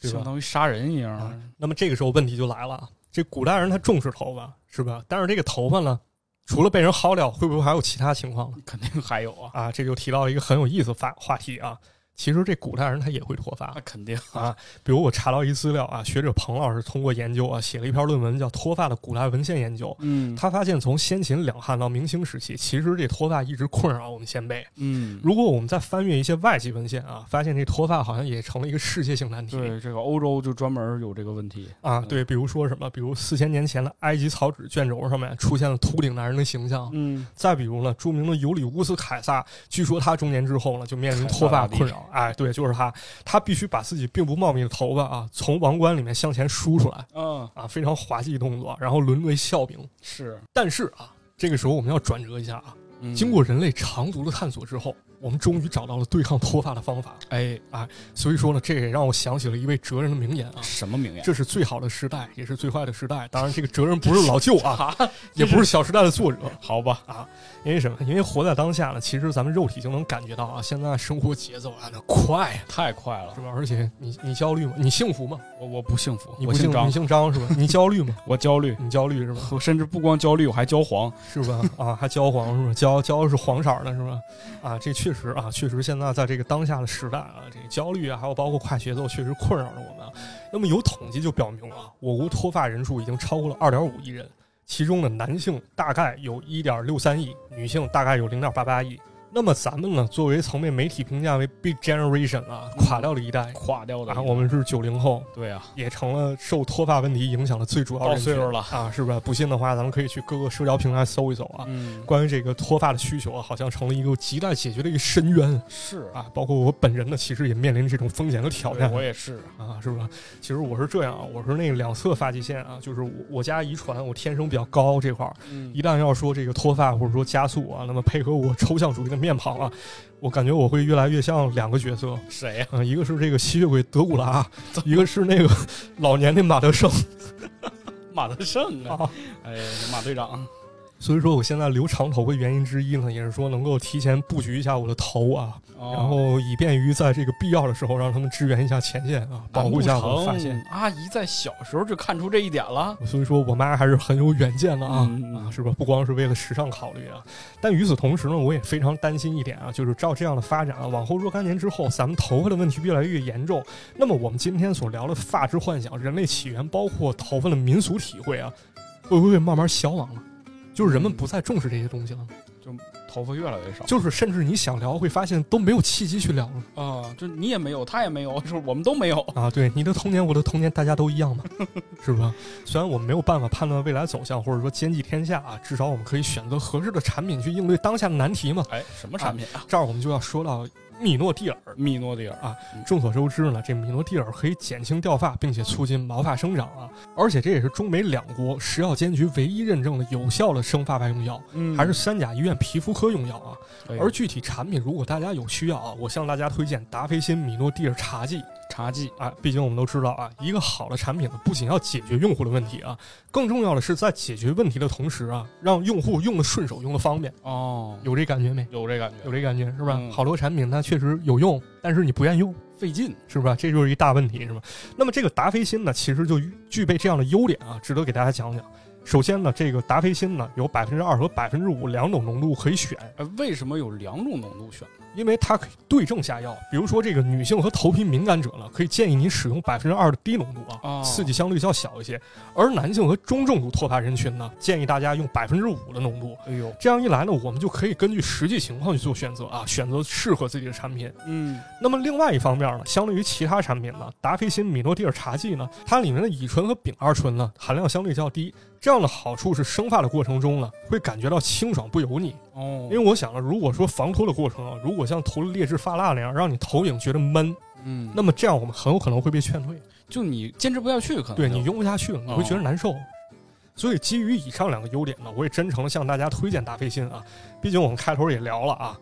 A: 对，
B: 对吧
A: 相当于杀人一样。
B: 啊那么这个时候问题就来了，啊这古代人他重视头发，是吧？但是这个头发呢，除了被人薅掉，会不会还有其他情况呢？
A: 肯定还有啊，
B: 啊，这就提到了一个很有意思的话话题啊。其实这古代人他也会脱发
A: 那肯定
B: 啊。比如我查到一资料啊，学者彭老师通过研究啊，写了一篇论文叫《脱发的古代文献研究》。
A: 嗯
B: 他发现，从先秦两汉到明清时期，其实这脱发一直困扰我们先辈。
A: 嗯，
B: 如果我们再翻阅一些外籍文献啊，发现这脱发好像也成了一个世界性难题。
A: 对这个欧洲就专门有这个问题。
B: 啊，对，比如说什么，比如四千年前的埃及草纸卷轴上面出现了秃顶男人的形象，
A: 嗯，
B: 再比如呢，著名的尤里乌斯凯撒，据说他中年之后呢，就面临脱发困扰。哎，对，就是他，他必须把自己并不茂密的头发啊，从王冠里面向前梳出来
A: 嗯，
B: 啊，非常滑稽动作，然后沦为笑柄。
A: 是。
B: 但是啊，这个时候我们要转折一下啊，
A: 嗯
B: 经过人类长足的探索之后，我们终于找到了对抗脱发的方法。
A: 哎啊，
B: 所以说呢，这也让我想起了一位哲人的名言啊。
A: 什么名言？
B: 这是最好的时代，也是最坏的时代。当然，这个哲人不是老舅啊，
A: 啊，
B: 也不是《小时代》的作者。
A: 好吧啊？
B: 因为什么？因为活在当下呢，其实咱们肉体就能感觉到啊，现在生活节奏啊，那快呀、
A: 太快了
B: 是，吧？而且你你焦虑吗？你幸福吗？
A: 我我不幸福，
B: 你不
A: 姓张
B: 你，姓张是吧？你焦虑吗？
A: 我焦虑，
B: 你焦虑是吧？
A: 我甚至不光焦虑，我还焦黄。
B: 是吧？啊，还焦黄是吧？焦焦的是黄色儿的是吧？啊，这确实啊，确实现在在这个当下的时代啊，这个焦虑啊，还有包括快节奏，确实困扰着我们。那么有统计就表明啊，我国脱发人数已经超过了二点五亿人，其中的，男性大概有一点六三亿，女性大概有零点八八亿。那么咱们呢，作为曾被媒体评价为 Big Generation 啊，垮掉了一代，
A: 垮掉的
B: 啊，我们是九零后，
A: 对啊，
B: 也成了受脱发问题影响的最主要
A: 到
B: 人群
A: 岁数了。
B: 啊，是不是？不信的话，咱们可以去各个社交平台搜一搜啊。
A: 嗯，
B: 关于这个脱发的需求啊，好像成了一个亟待解决的一个深渊。
A: 是
B: 啊。包括我本人呢，其实也面临这种风险和挑战。
A: 我也是，
B: 啊，是吧？其实我是这样啊，我是那个两侧发际线啊，就是我我家遗传，我天生比较高这块儿。
A: 嗯。
B: 一旦要说这个脱发或者说加速啊，那么配合我抽象主义的面庞啊，我感觉我会越来越像两个角色，
A: 谁呀？
B: 啊，一个是这个吸血鬼德古拉，一个是那个老年的马德胜
A: 马德胜啊，
B: 啊。
A: 哎，马队长，
B: 所以说我现在留长头发原因之一呢，也是说能够提前布局一下我的头啊，
A: 哦
B: 然后以便于在这个必要的时候让他们支援一下前线啊，保护一下我的发线。
A: 阿姨在小时候就看出这一点了。
B: 所以说我妈还是很有远见的啊。
A: 嗯
B: 啊，是吧？不光是为了时尚考虑啊，但与此同时呢，我也非常担心一点啊，就是照这样的发展啊，往后若干年之后，咱们头发的问题越来越严重，那么我们今天所聊的发质幻想、人类起源，包括头发的民俗体会啊，会不会慢慢消亡了？就是人们不再重视这些东西了，就
A: 头发越来越少
B: 就是甚至你想聊，会发现都没有契机去聊了
A: 啊，就你也没有，他也没有，就是我们都没有。
B: 啊！对，你的童年，我的童年，大家都一样嘛，是吧？虽然我们没有办法判断未来走向，或者说兼济天下啊，至少我们可以选择合适的产品去应对当下的难题嘛。
A: 哎，什么产品啊？
B: 这儿我们就要说到米诺地尔。
A: 米诺地尔
B: 啊，众所周知呢，这米诺地尔可以减轻掉发，并且促进毛发生长啊，而且这也是中美两国食药监局唯一认证的有效的生发外用药，
A: 嗯。
B: 还是三甲医院皮肤科用药啊。
A: 哎
B: 而具体产品，如果大家有需要啊，我向大家推荐达霏欣米诺地尔茶剂
A: 茶剂
B: 啊。毕竟我们都知道啊，一个好的产品呢，不仅要解决用户的问题啊，更重要的是在解决问题的同时啊，让用户用的顺手，用的方便。
A: 哦，
B: 有这感觉没？
A: 有这感觉，
B: 有这感觉是吧？
A: 嗯
B: 好多产品它确实有用，但是你不愿意用。
A: 费劲。
B: 是吧？这就是一大问题，是吧？那么这个达霏欣呢，其实就具备这样的优点啊，值得给大家讲讲。首先呢，这个达霏欣呢有百分之二和百分之五两种浓度可以选，
A: 哎，为什么有两种浓度选呢？
B: 因为它可以对症下药。比如说这个女性和头皮敏感者呢，可以建议你使用百分之二的低浓度啊，
A: 哦
B: 刺激相对较小一些。而男性和中重度脱发人群呢，建议大家用百分之五的浓度。
A: 哎呦，
B: 这样一来呢，我们就可以根据实际情况去做选择啊，选择适合自己的产品。
A: 嗯，
B: 那么另外一方面呢，相对于其他产品呢，达霏欣米诺地尔茶剂呢，它里面的乙醇和丙二醇呢含量相对较低。这样的好处是生发的过程中呢，会感觉到清爽不油腻。
A: 哦，
B: 因为我想了，如果说防脱的过程啊，如果像涂了劣质发蜡那样，让你头顶觉得闷，
A: 嗯，
B: 那么这样我们很有可能会被劝退，
A: 就你坚持不下去，可能
B: 对你用不下去了，你会觉得难受。所以基于以上两个优点呢，我也真诚的向大家推荐达霏欣啊。毕竟我们开头也聊了啊，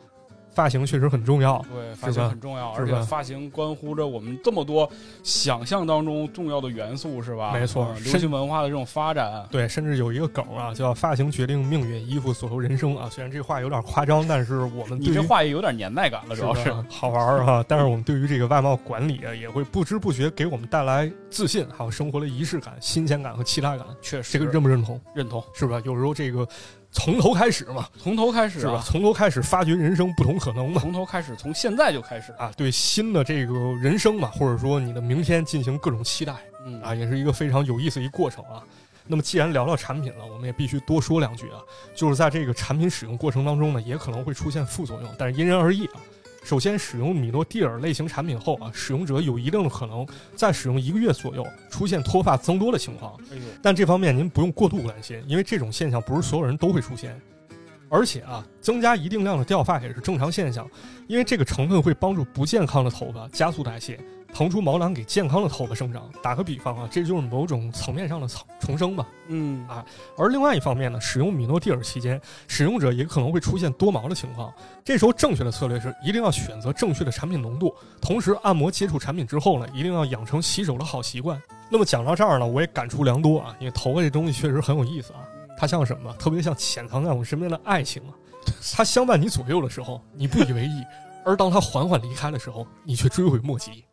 B: 发型确实很重要。
A: 对，发型很重要，而且发型关乎着我们这么多想象当中重要的元素，是吧？
B: 没错
A: 流行文化的这种发展，
B: 对，甚至有一个梗啊，叫“发型决定命运，衣服左右人生”啊。虽然这话有点夸张，但是我们
A: 你这话也有点年代感了，主要是。
B: 好玩儿啊。但是我们对于这个外貌管理啊，也会不知不觉给我们带来自信，还有生活的仪式感、新鲜感和期待感。
A: 确实，
B: 这个认不认同？
A: 认同，
B: 是吧？有时候这个从头开始嘛，
A: 从头开始
B: 是吧？
A: 啊，
B: 从头开始发掘人生不同可能嘛。
A: 从头开始，从现在就开始
B: 啊，对新的这个人生嘛，或者说你的明天进行各种期待
A: 嗯
B: 啊，也是一个非常有意思的一个过程啊。那么既然聊到产品了，我们也必须多说两句啊。就是在这个产品使用过程当中呢，也可能会出现副作用，但是因人而异啊。首先，使用米诺地尔类型产品后啊，使用者有一定的可能在使用一个月左右出现脱发增多的情况，但这方面您不用过度担心，因为这种现象不是所有人都会出现。而且啊，增加一定量的掉发也是正常现象，因为这个成分会帮助不健康的头发加速代谢，腾出毛囊给健康的头发生长。打个比方啊，这就是某种层面上的重重生吧。
A: 嗯
B: 啊而另外一方面呢，使用米诺地尔期间，使用者也可能会出现多毛的情况。这时候正确的策略是一定要选择正确的产品浓度，同时按摩接触产品之后呢，一定要养成洗手的好习惯。那么讲到这儿呢，我也感触良多啊，因为头发这东西确实很有意思啊。它像什么？特别像潜藏在我们身边的爱情啊。它相伴你左右的时候，你不以为意；而当它缓缓离开的时候，你却追悔莫及。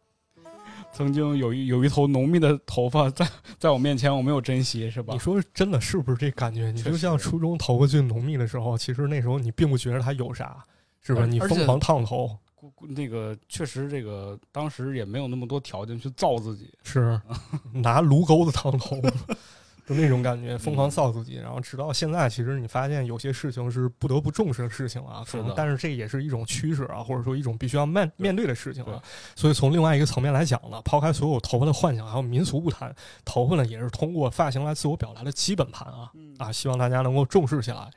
A: 曾经有一有一头浓密的头发在 在我面前，我没有珍惜，是吧
B: 你？说真的是不是这感觉？你就像初中头发最浓密的时候，其实那时候你并不觉得它有啥，是吧？你疯狂烫头，
A: 那个确实，这个当时也没有那么多条件去造自己。
B: 是 拿炉钩子烫头，就那种感觉，疯狂臊自己。然后直到现在，其实你发现有些事情是不得不重视的事情啊，可能但是这也是一种趋势啊，或者说一种必须要面面对的事情
A: 对
B: 啊。所以从另外一个层面来讲呢，抛开所有头发的幻想还有民俗不谈，头发呢也是通过发型来自我表达的基本盘啊
A: 嗯
B: 啊，希望大家能够重视起来。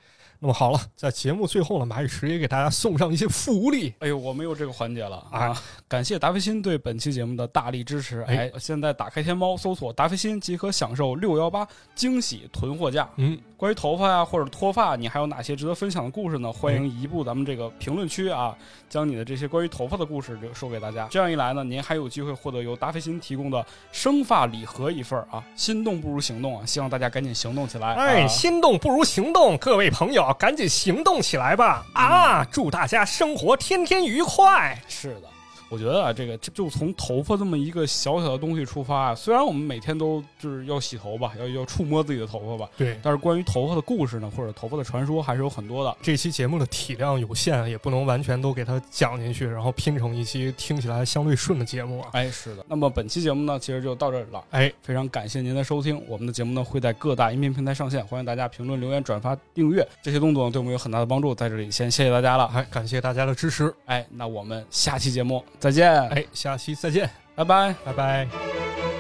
B: 那么好了，在节目最后呢，马宇石也给大家送上一些福利。
A: 哎呦，我没有这个环节了
B: 哎
A: 啊！感谢达霏欣对本期节目的大力支持。
B: 哎
A: 哎，现在打开天猫搜索达霏欣即可享受六幺八惊喜囤货价。
B: 嗯，
A: 关关于头发呀、或者脱发，你还有哪些值得分享的故事呢？欢迎移步咱们这个评论区啊，将你的这些关于头发的故事就说给大家。这样一来呢，您还有机会获得由达霏欣提供的生发礼盒一份啊！心动不如行动啊！希望大家赶紧行动起来。
B: 哎，
A: 啊
B: 心动不如行动，各位朋友，赶紧行动起来吧！啊，祝大家生活天天愉快。
A: 是的，我觉得啊，这个就就从头发这么一个小小的东西出发啊，虽然我们每天都就是要洗头吧，要要触摸自己的头发吧，
B: 对，
A: 但是关于头发的故事呢，或者头发的传说，还是有很多的。
B: 这期节目的体量有限，也不能完全都给它讲进去，然后拼成一期听起来相对顺的节目啊。
A: 哎，是的。那么本期节目呢，其实就到这里了。
B: 哎，
A: 非常感谢您的收听，我们的节目呢会在各大音频平台上线，欢迎大家评论、留言、转发、订阅，这些动作呢对我们有很大的帮助。在这里先谢谢大家了。
B: 哎，感谢大家的支持。
A: 哎，那我们下期节目再见，
B: 哎，下期再见，
A: 拜拜。
B: 拜拜。